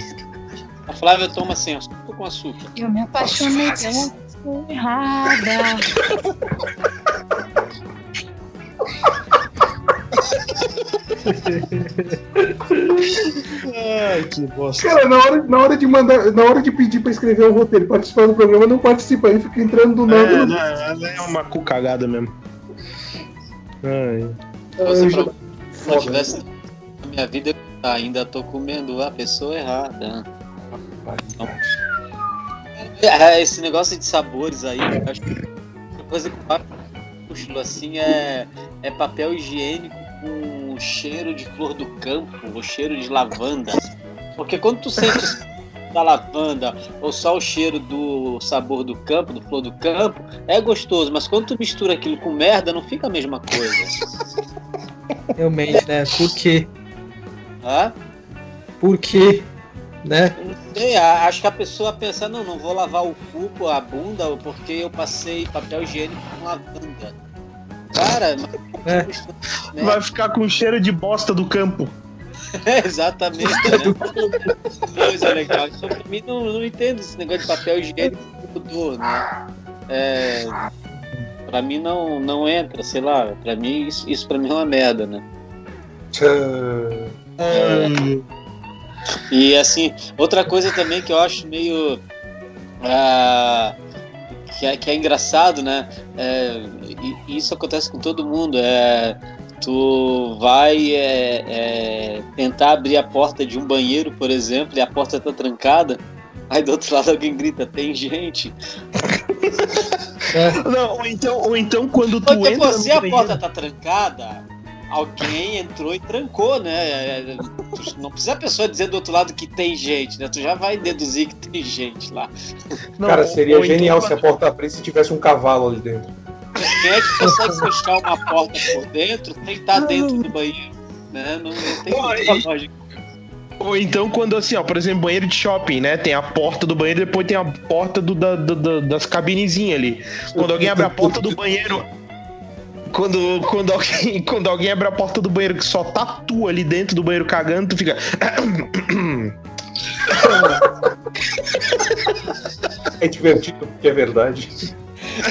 A Flávia toma sem assim, açúcar com açúcar. Eu me apaixonei pela errada. Ai, que bosta. Cara, na hora, na hora de mandar, na hora de pedir pra escrever o um roteiro, participar do programa, não participa, aí fica entrando do nada. É, não, é uma cu cagada mesmo. Ai. Se eu tivesse na minha vida, ainda tô comendo a pessoa errada. Então, é, esse negócio de sabores aí, acho que a coisa que eu puxo assim é, é papel higiênico com cheiro de flor do campo, o cheiro de lavanda. Porque quando tu sente da lavanda ou só o cheiro do sabor do campo, do flor do campo, é gostoso, mas quando tu mistura aquilo com merda, não fica a mesma coisa. Realmente, né? Por quê? Hã? Por quê? né? Sei, acho que a pessoa pensa, não, não vou lavar o cu, a bunda, porque eu passei papel higiênico com lavanda. Cara, é. né? vai ficar com cheiro de bosta do campo. É, exatamente. Né? Coisa legal. Só pra mim não, não entendo esse negócio de papel higiênico mudou, né? É, pra mim não, não entra, sei lá. Pra mim, isso, isso pra mim é uma merda, né? É, e assim, outra coisa também que eu acho meio. Uh, que é, que é engraçado, né? É, isso acontece com todo mundo. É, tu vai é, é, tentar abrir a porta de um banheiro, por exemplo, e a porta está trancada. Aí do outro lado alguém grita, tem gente. É. Não, ou então, ou então quando tu Porque, entra. Se a porta tá trancada, alguém entrou e trancou, né? Não precisa a pessoa dizer do outro lado que tem gente, né? Tu já vai deduzir que tem gente lá. Não, Cara, seria genial então... se a porta abrisse e tivesse um cavalo ali dentro. Quem é que consegue fechar uma porta por dentro sem estar dentro do banheiro? Né? Não, não tem muita lógica. Ou então quando assim, ó, por exemplo, banheiro de shopping, né? Tem a porta do banheiro, depois tem a porta do, da, da, das cabinezinhas ali. Quando alguém abre a porta do banheiro. Quando, quando, alguém, quando alguém abre a porta do banheiro que só tá tu ali dentro do banheiro cagando, tu fica. é divertido porque é verdade.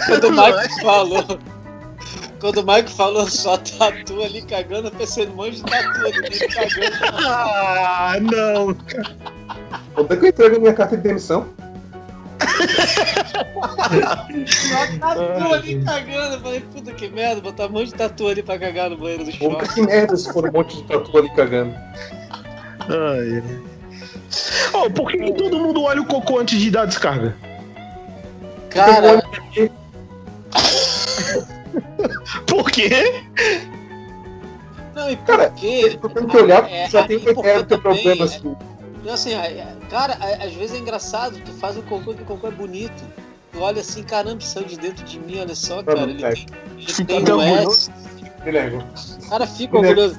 Quando o Mike falou. Quando o Mike falou só tatu ali cagando, eu pensei no monte de tatu ali cagando. Ah, não. Quando é que eu entrego a minha carta de demissão? Tatu ali cagando. Eu falei, puta que merda, botar um monte de tatu ali pra cagar no banheiro do shopping. Puta que merda se for um monte de tatu ali cagando. Ai. Oh, por que, que todo mundo olha o cocô antes de dar descarga? Cara. Por quê? Não, e por cara, quê? Eu tenho que olhar, é, já tem que ter problema assim. É, assim, cara, às vezes é engraçado, tu faz um cocô que o cocô é bonito. Tu olha assim, caramba, saiu de dentro de mim, olha só, cara. Ele tem, ele tem um S. Cara, fica orgulhoso.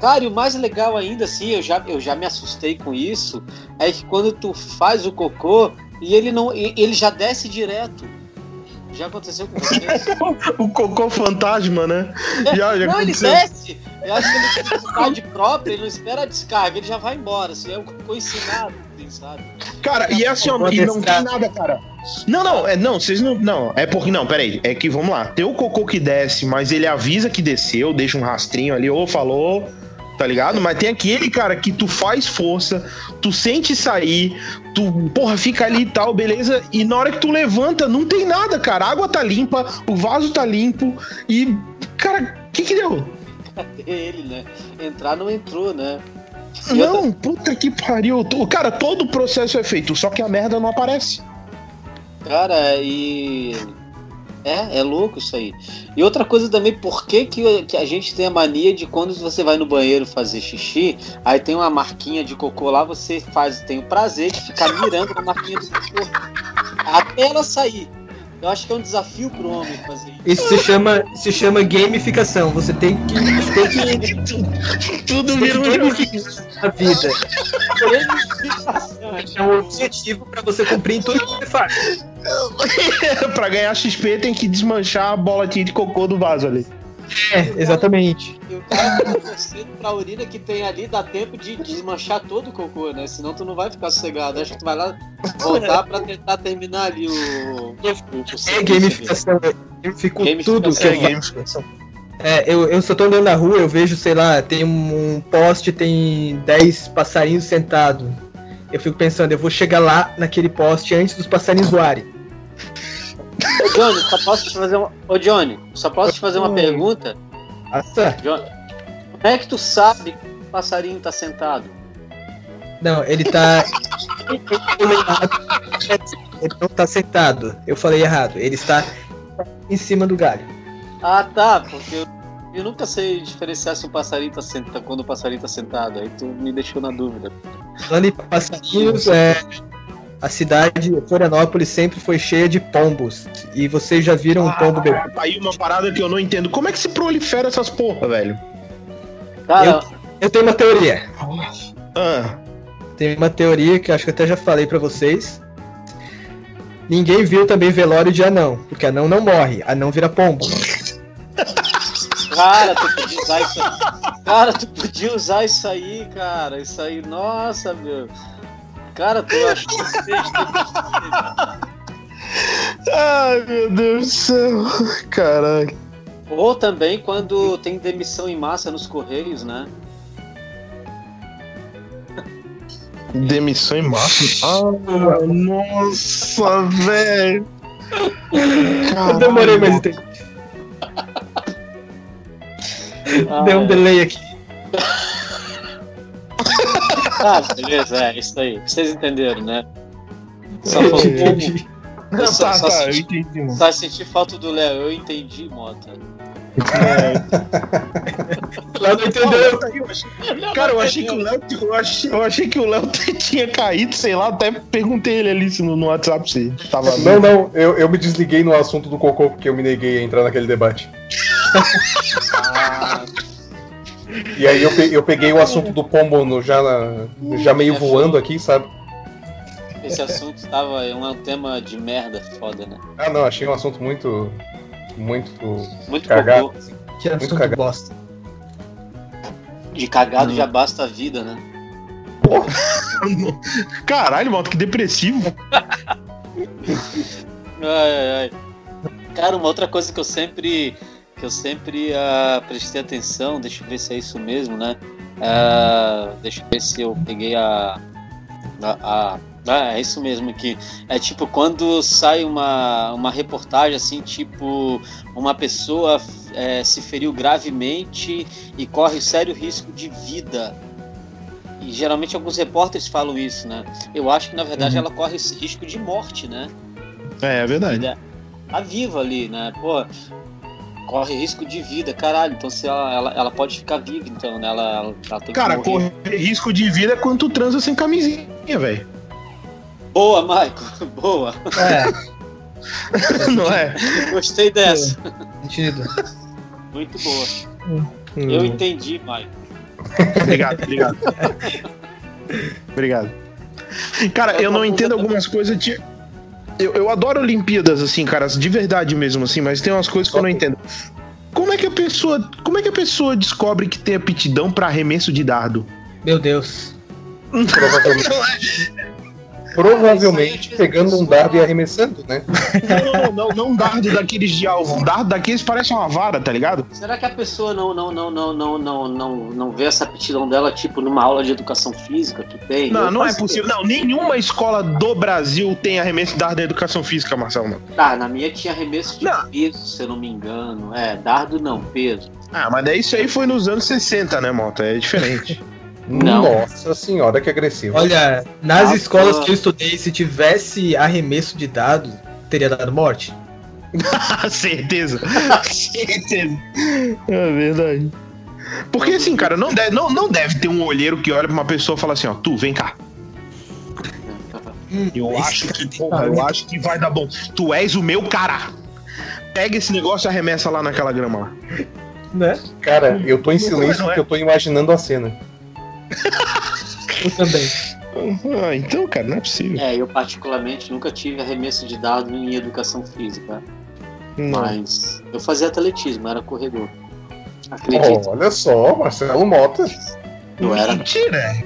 Cara, e o mais legal ainda, assim, eu já, eu já me assustei com isso, é que quando tu faz o cocô e ele não. ele já desce direto. Já aconteceu com você? o cocô fantasma, né? Já, já não, aconteceu. ele desce. Eu acho que ele tem vontade própria, ele não espera a descarga, ele já vai embora. Assim, é o cocô ensinado, sabe? Cara, e é assim, ó, e não tem nada, cara. Não, não, é, não, vocês não. Não, é porque. Não, peraí. É que vamos lá. Tem o cocô que desce, mas ele avisa que desceu, deixa um rastrinho ali, ou falou tá ligado? Mas tem aquele, cara, que tu faz força, tu sente sair, tu, porra, fica ali e tal, beleza? E na hora que tu levanta, não tem nada, cara. A água tá limpa, o vaso tá limpo e, cara, o que que deu? Cadê ele, né? Entrar não entrou, né? E não, outra... puta que pariu. Cara, todo o processo é feito, só que a merda não aparece. Cara, e é, é louco isso aí. E outra coisa também, por que, que, que a gente tem a mania de quando você vai no banheiro fazer xixi, aí tem uma marquinha de cocô lá, você faz, tem o prazer de ficar mirando na marquinha do cocô até ela sair. Eu acho que é um desafio pro homem fazer isso. Isso se chama, se chama gamificação. Você tem que. Tem que Tudo vira um gamificação na vida. É um objetivo para você cumprir em tudo que você faz. pra ganhar XP tem que desmanchar a bola de cocô do vaso ali. É, exatamente. E o cara tá torcendo pra urina que tem ali, dá tempo de desmanchar todo o cocô, né? Senão tu não vai ficar sossegado. Acho que tu vai lá voltar pra tentar terminar ali o é gamificação, gamificou tudo que é gamificação. É, eu, eu só tô andando na rua, eu vejo, sei lá, tem um poste, tem 10 passarinhos sentados. Eu fico pensando, eu vou chegar lá naquele poste antes dos passarinhos voarem. Ô Johnny, só posso te fazer uma. Ô Johnny, só posso te fazer uma pergunta? Ah, certo. Johnny, como é que tu sabe que o passarinho tá sentado? Não, ele tá. ele não tá sentado. Eu falei errado. Ele está em cima do galho. Ah, tá, porque eu, eu nunca sei diferenciar se o passarinho tá sentado quando o passarinho tá sentado. Aí tu me deixou na dúvida. Falando em passarinhos, é, a cidade de Florianópolis sempre foi cheia de pombos. E vocês já viram um pombo bebê? Aí uma parada que eu não entendo. Como é que se prolifera essas porra, velho? Cara, eu, eu tenho uma teoria. Ah. Tem uma teoria que acho que até já falei para vocês. Ninguém viu também velório de anão, porque anão não morre, anão vira pombo. Cara, tu podia usar isso aí. Cara, tu podia usar isso aí, cara. Isso aí, nossa, meu. Cara, tu acha que Ai, meu Deus do céu. Caralho. Ou também quando tem demissão em massa nos Correios, né? Demissão em massa? Ah, nossa, velho. Eu demorei, mas entendi. Deu um delay aqui. Ah, beleza, é isso aí. Vocês entenderam, né? Só faltou. Não, só, tá, só tá, senti, eu entendi, mano. só senti falta do Léo. Eu entendi, Mota. Lá não entendeu. Cara, eu achei que o Léo. Eu achei, eu achei que o Léo tinha caído, sei lá, até perguntei ele ali no, no WhatsApp se tava. Não, não, eu, eu me desliguei no assunto do cocô porque eu me neguei a entrar naquele debate. Ah, E aí eu, pe- eu peguei o assunto do pombo no, já, na- já meio voando aqui, sabe? esse assunto tava. É um tema de merda foda, né? Ah, não, achei um assunto muito. Muito. Muito Cagado. Que assunto cagado. bosta. De cagado já basta a vida, né? Caralho, moto, que depressivo. Ai, ai, ai. Cara, uma outra coisa que eu sempre que eu sempre ah, prestei atenção, deixa eu ver se é isso mesmo, né? Ah, deixa eu ver se eu peguei a, a, a- ah, é isso mesmo aqui. É tipo quando sai uma, uma reportagem assim, tipo uma pessoa eh, se feriu gravemente e corre sério risco de vida. E geralmente alguns repórteres falam isso, né? Eu acho que na verdade ela corre esse risco de morte, né? É, é verdade. Tá viva ali, né? Pô, corre risco de vida, caralho. Então se ela, ela, ela pode ficar viva, então, né? Ela, ela, ela tem Cara, que morrer. correr risco de vida é quando tu transa sem camisinha, velho. Boa, Maico. Boa. É, Não é? Gostei dessa. sentido. Muito boa. Hum. Eu entendi, Maico. Obrigado, obrigado. obrigado. Cara, eu não entendo algumas coisas. Tipo, eu, eu adoro Olimpíadas, assim, cara, de verdade mesmo, assim, mas tem umas coisas que eu não entendo. Como é que a pessoa. Como é que a pessoa descobre que tem aptidão pra arremesso de dardo? Meu Deus. Provavelmente, provavelmente pegando um dardo e arremessando, né? Não, não, não, não um dardo daqueles de alvo. Um dardo daqueles parece uma vara, tá ligado? Será que a pessoa não, não, não, não, não, não, não, não vê essa aptidão dela, tipo, numa aula de educação física que tem? Não, Eu não é possível. Não, nenhuma escola do Brasil tem arremesso de dardo da educação física, Marcelo. Mano. Tá, na minha tinha arremesso de Não. peso, se eu não me engano. É, dardo não, peso. Ah, mas daí isso aí foi nos anos 60, né, Mota? É diferente. Não. Nossa senhora, que agressivo. Olha, nas Ah, escolas pô. que eu estudei, se tivesse arremesso de dados, teria dado morte. Certeza. Certeza. É verdade. Porque assim, cara, não deve, não, não deve ter um olheiro que olha pra uma pessoa e fala assim, ó, tu, vem cá. Eu Esse acho que, porra, eu acho que vai dar bom. Tu és o meu cara. Pega esse negócio e arremessa lá naquela grama lá. Né? Cara, eu tô em silêncio não é. porque eu tô imaginando a cena. Eu também. Ah, então, cara, não é possível. É, eu particularmente nunca tive arremesso de dado em educação física, Não. mas eu fazia atletismo, era corredor. Acredito, Olha só, Marcelo Mota. eu era. Mentira.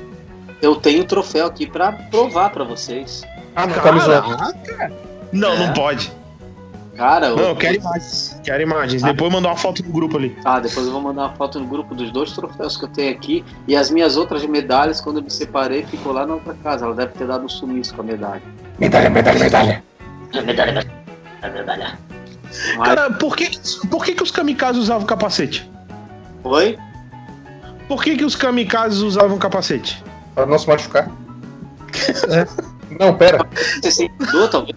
Eu tenho troféu aqui pra provar pra vocês. Ah, não tá me zoando. Caraca. Não, É. não pode. Cara, eu... Não, eu quero imagens. Quero imagens. Depois mandar uma foto no grupo ali. Ah, depois eu vou mandar uma foto no grupo dos dois troféus que eu tenho aqui. E as minhas outras medalhas, quando eu me separei, ficou lá na outra casa. Ela deve ter dado um sumiço com a medalha. Medalha, medalha, medalha. Medalha, medalha. Mas... Cara, por que, por que, que os kamikazes usavam capacete? Oi? Por que, que os kamikazes usavam capacete? Pra não se machucar. É. Não, pera. Você se mudou, talvez?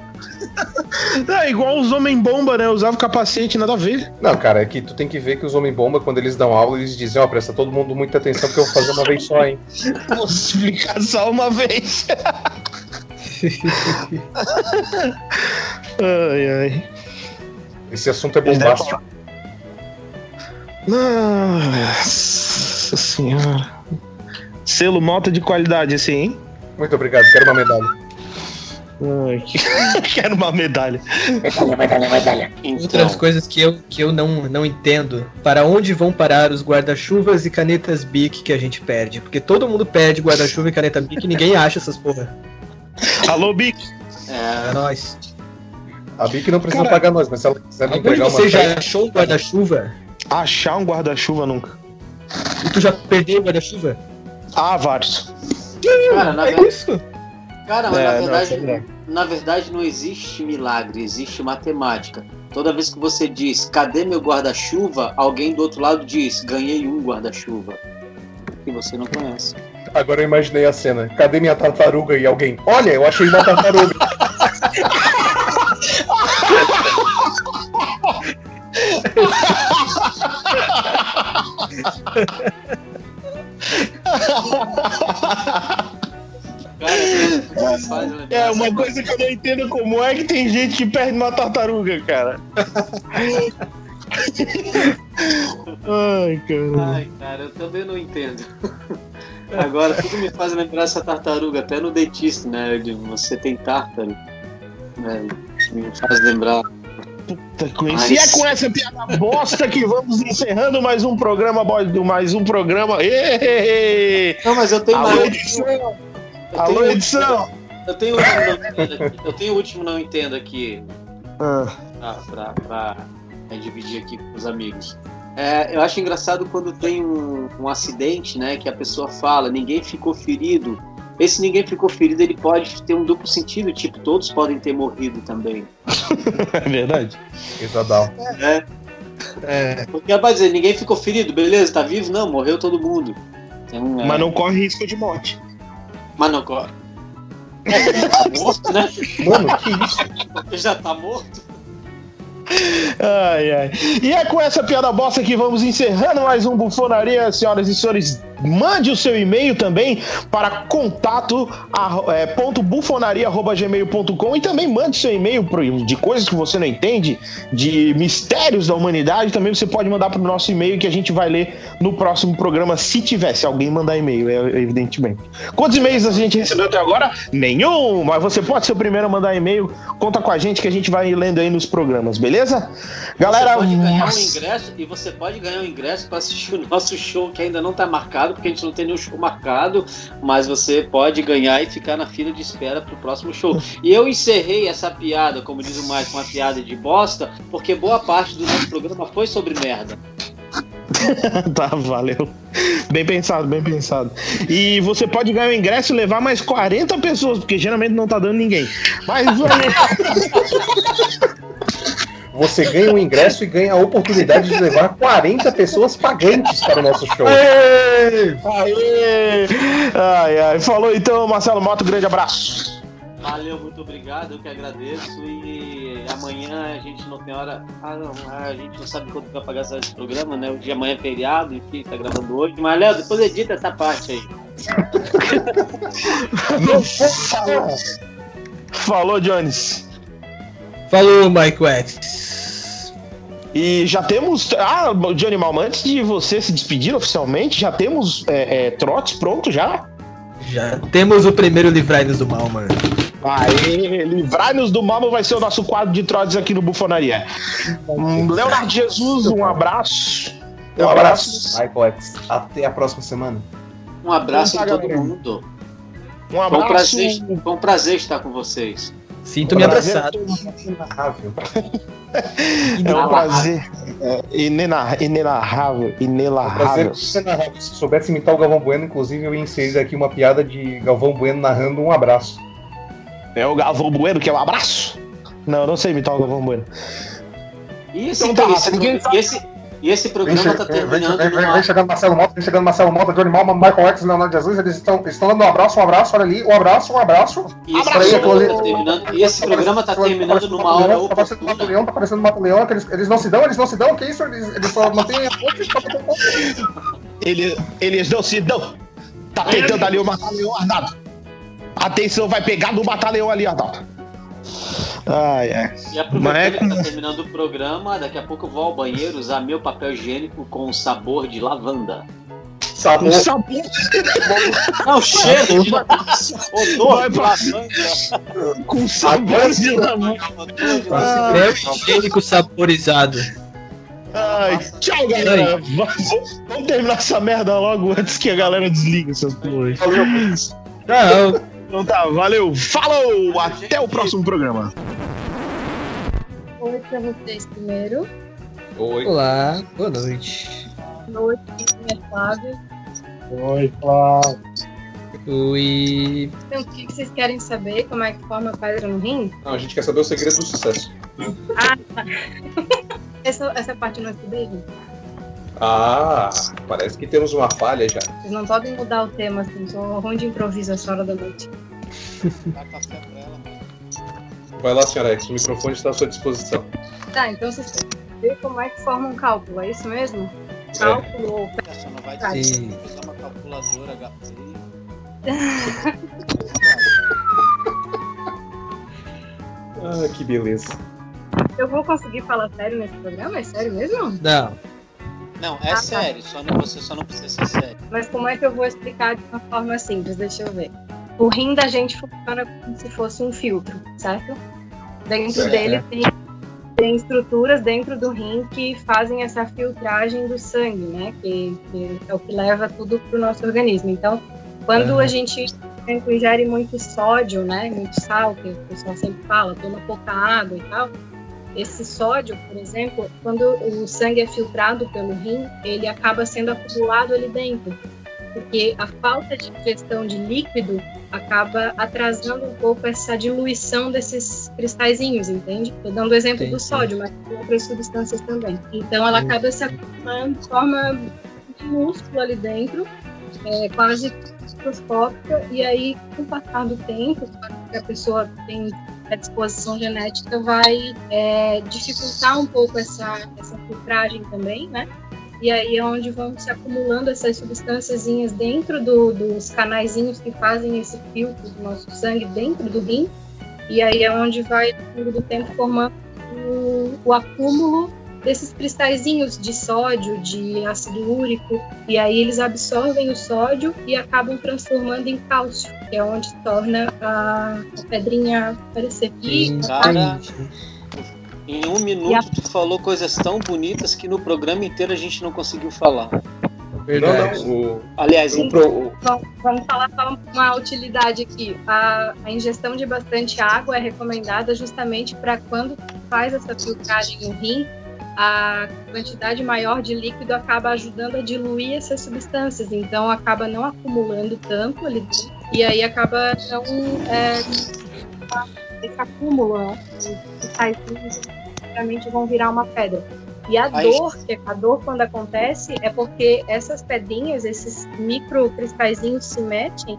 É igual os homem-bomba, né? Usavam capacete, nada a ver. Não, cara, é que tu tem que ver que os homem-bomba, quando eles dão aula, eles dizem, ó, presta todo mundo muita atenção porque eu vou fazer uma vez só, hein? Vou explicar só uma vez. ai, ai. Esse assunto é bombástico. Nossa senhora. Selo nota de qualidade, assim, hein? Muito obrigado, quero uma medalha. Ai, que- Quero uma medalha. Então, Outras coisas que eu, que eu não, não entendo. Para onde vão parar os guarda-chuvas e canetas Bic que a gente perde? Porque todo mundo perde guarda-chuva e caneta Bic e ninguém acha essas porra. Alô, Bic. É é, nóis. A Bic não precisa Cara, pagar nós, mas se ela quiser me entregar uma vocês já achou um guarda-chuva? Achar um guarda-chuva nunca. E tu já perdeu o guarda-chuva? Ah, vários. cara, na, É ver- isso. Cara, mas É, na não, verdade, verdade. na verdade, não existe milagre, existe matemática. Toda vez que você diz, cadê meu guarda-chuva? Alguém do outro lado diz, ganhei um guarda-chuva. Que você não conhece. Agora eu imaginei a cena. Cadê minha tartaruga? E alguém, olha, eu achei uma tartaruga. é, uma coisa que eu não entendo como é que tem gente que perde uma tartaruga, cara. Ai, cara. Ai, cara, eu também não entendo. Agora, tudo me faz lembrar essa tartaruga, até no dentista, né? De você tem tártaro. Né? Me faz lembrar Puta coisa. E é com essa piada bosta que vamos encerrando mais um programa, mais um programa. Não, mas eu tenho mais. Eu Alô, tenho edição. Eu tenho o último não entendo aqui. Eu tenho o último não entendo aqui. Ah. Pra, pra, pra, pra dividir aqui com os amigos. É, eu acho engraçado quando tem um, um acidente, né? Que a pessoa fala, ninguém ficou ferido esse ninguém ficou ferido, ele pode ter um duplo sentido, tipo, todos podem ter morrido também. é verdade. Exadal. É. é. Porque vai dizer, ninguém ficou ferido, beleza, tá vivo? Não, morreu todo mundo. Então, é... Mas não corre risco de morte. Não corre. É, tá morto, né? Mano, que isso? Porque já tá morto. Ai, ai. E é com essa piada bosta que vamos encerrando mais um Bufonaria, senhoras e senhores. Mande o seu e-mail também para contato é, ponto bufonaria.gmail.com e também mande seu e-mail de coisas que você não entende, de mistérios da humanidade. Também você pode mandar para o nosso e-mail que a gente vai ler no próximo programa, se tivesse alguém mandar e-mail, é, evidentemente. Quantos e-mails a gente recebeu até agora? Nenhum, mas você pode ser o primeiro a mandar e-mail. Conta com a gente que a gente vai lendo aí nos programas, beleza? Galera, você pode ganhar um ingresso e você pode ganhar um ingresso para assistir o nosso show que ainda não está marcado marcado, porque a gente não tem nenhum show marcado, mas você pode ganhar e ficar na fila de espera pro próximo show. E eu encerrei essa piada, como diz o Mike, uma piada de bosta, porque boa parte do nosso programa foi sobre merda. tá, valeu. Bem pensado, bem pensado. E você pode ganhar o ingresso e levar mais 40 pessoas, porque geralmente não tá dando ninguém. Mas valeu. Você ganha um ingresso e ganha a oportunidade de levar 40 pessoas pagantes para o nosso show. Aê! Aê! Ai, ai. Falou então, Marcelo Moto, grande abraço. Valeu, muito obrigado, eu que agradeço. E amanhã a gente não tem hora. Ah, não, a gente não sabe quando vai pagar esse programa, né? O dia amanhã é feriado, enfim, tá gravando hoje. Mas, Léo, depois edita essa parte aí. Falou, Jones. Falou, Mike West. E já temos. Ah, Johnny Mal, antes de você se despedir oficialmente, já temos é, é, trotes pronto já? Já temos o primeiro Livrai-nos do Mal, mano. Aê, Livrai-nos do Mal vai ser o nosso quadro de trotes aqui no Bufonaria. Um, Leonardo Jesus, um abraço. Um abraço. Mike West. Até a próxima semana. Um abraço em todo mundo. Um abraço. Foi um, prazer, foi um prazer estar com vocês. Sinto-me abraçado. É um prazer é, inenarrável, inenarrável. Se soubesse imitar o Galvão Bueno, inclusive eu ia inserir aqui uma piada de Galvão Bueno narrando um abraço. É o Galvão Bueno que é um abraço? Não, eu não sei imitar o Galvão Bueno. Isso, então, tá, ninguém esse, e esse programa está terminando. Vem, vem, vem, vem, chegando Marcelo Mota, vem chegando Marcelo Mota, Johnny Malma, Michael X, Leonardo Jesus, eles estão, estão dando um abraço, um abraço, olha ali, um abraço, um abraço. E esse, abraço, programa, tá terminando, e esse programa está terminando numa hora Tá parecendo Mato Leão, tá parecendo Mato Leão, que eles, eles não se dão, eles não se dão, que isso? Eles, eles só mantêm a eles, eles não se dão. Tá tentando ali o Mata-Leão Arnaldo. Atenção, vai pegar no Mata-Leão ali, Arnaldo. Ai, ai. E aproveitando é que tá terminando o programa, daqui a pouco eu vou ao banheiro usar meu papel higiênico com sabor de lavanda. Sabor. sabor. Não, cheiro de odor de lavanda. Com sabor de lavanda. Papel higiênico saborizado. Ai, tchau, galera. Vamos terminar essa merda logo antes que a galera desligue essas porras. Tchau. Então tá, valeu. Falou! Até o próximo programa. Oi pra vocês primeiro. Oi. Olá, boa noite. Boa noite, minha Flávia. Oi, Flávia. Oi. Então, o que vocês querem saber? Como é que forma pedra no rim? Não, a gente quer saber o segredo do sucesso. Ah, tá. essa, essa parte não estudei, gente. Ah, parece que temos uma falha já. Vocês não podem mudar o tema, assim, sou ruim de improviso essa hora da noite. Dá café pra ela, mano. Vai lá, senhora X, o microfone está à sua disposição. Tá, então vocês querem saber como é que forma um cálculo, é isso mesmo? Cálculo ou Só não vai Tá. dizer que usar uma calculadora HP. Ah, que beleza. Eu vou conseguir falar sério nesse programa? É sério mesmo? Não. Não, é Ah, tá. sério, só não, você só não precisa ser sério. Mas como é que eu vou explicar de uma forma simples? Deixa eu ver. O rim da gente funciona como se fosse um filtro, certo? Dentro Certo. dele tem, tem estruturas dentro do rim que fazem essa filtragem do sangue, né? Que, que é o que leva tudo para o nosso organismo. Então, quando Aham. a gente exemplo, ingere muito sódio, né? Muito sal, que o pessoal sempre fala, toma pouca água e tal. Esse sódio, por exemplo, quando o sangue é filtrado pelo rim, ele acaba sendo acumulado ali dentro porque a falta de ingestão de líquido acaba atrasando um pouco essa diluição desses cristalzinhos, entende? Estou dando o exemplo do sódio, mas tem outras substâncias também. Então ela acaba se acumulando de forma minúscula ali dentro, é, quase microscópica, e aí, com o passar do tempo, a pessoa tem predisposição genética, vai é, dificultar um pouco essa, essa filtragem também, né? E aí é onde vão se acumulando essas substâncias dentro do- dos canaizinhos que fazem esse filtro do nosso sangue dentro do rim. E aí é onde vai, ao longo do tempo, formando o, o acúmulo desses cristalzinhos de sódio, de ácido úrico. E aí eles absorvem o sódio e acabam transformando em cálcio, que é onde torna a, a pedrinha aparecer. E Cara, em um E a- minuto tu falou coisas tão bonitas que no programa inteiro a gente não conseguiu falar. Verdade. Não, não. O, Aliás, o, o- Vamos falar só uma utilidade aqui. A, a ingestão de bastante água é recomendada justamente para quando faz essa filtragem no rim, a quantidade maior de líquido acaba ajudando a diluir essas substâncias, então acaba não acumulando tanto ali dentro, e aí acaba não é, esse acúmulo, né? Os cristalzinhos realmente vão virar uma pedra. E a Aí- dor, que a dor quando acontece é porque essas pedrinhas, esses micro cristalzinhos se metem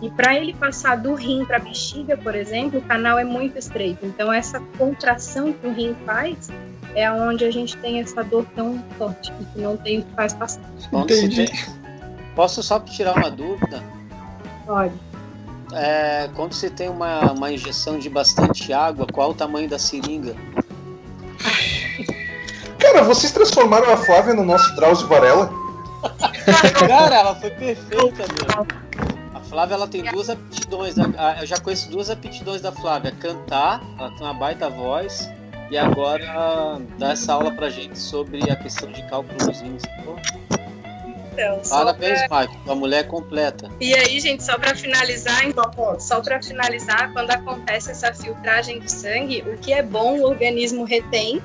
e para ele passar do rim para a bexiga, por exemplo, o canal é muito estreito. Então essa contração que o rim faz é onde a gente tem essa dor tão forte que não tem o que faz passar. se Entendi. tem- Posso só tirar uma dúvida? Olha, É, quando você tem uma, uma injeção de bastante água, qual o tamanho da seringa? Cara, vocês transformaram a Flávia no nosso Drauzio Varela? Cara, ela foi perfeita, meu. A Flávia ela tem duas aptidões. a- Eu já conheço duas aptidões da Flávia: cantar, ela tem uma baita voz, e agora dar essa aula pra gente sobre a questão de cálculozinhos. Pô, então, Parabéns, Michael. A mulher é completa. E aí, gente, só para finalizar, só para finalizar, quando acontece essa filtragem do sangue, o que é bom o organismo retém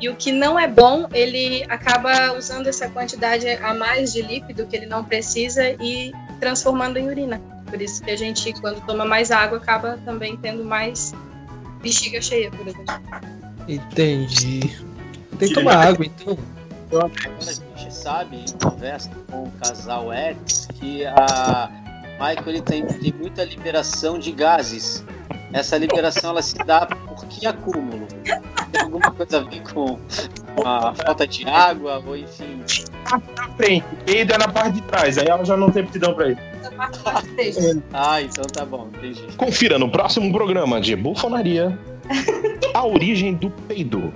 e o que não é bom, ele acaba usando essa quantidade a mais de líquido que ele não precisa e transformando em urina. Por isso que a gente, quando toma mais água, acaba também tendo mais bexiga cheia, por exemplo. Entendi. Tem que tomar água, então. Sabe, em conversa com o casal X, que a Michael ele tem, tem muita liberação de gases. Essa liberação ela se dá por que acúmulo? Tem alguma coisa a ver com a falta de água, ou enfim. Na frente, peido é na parte de trás, aí ela já não tem aptidão pra mais deixa. Ah, então tá bom, entendi. Confira no próximo programa de Bufonaria a origem do peido.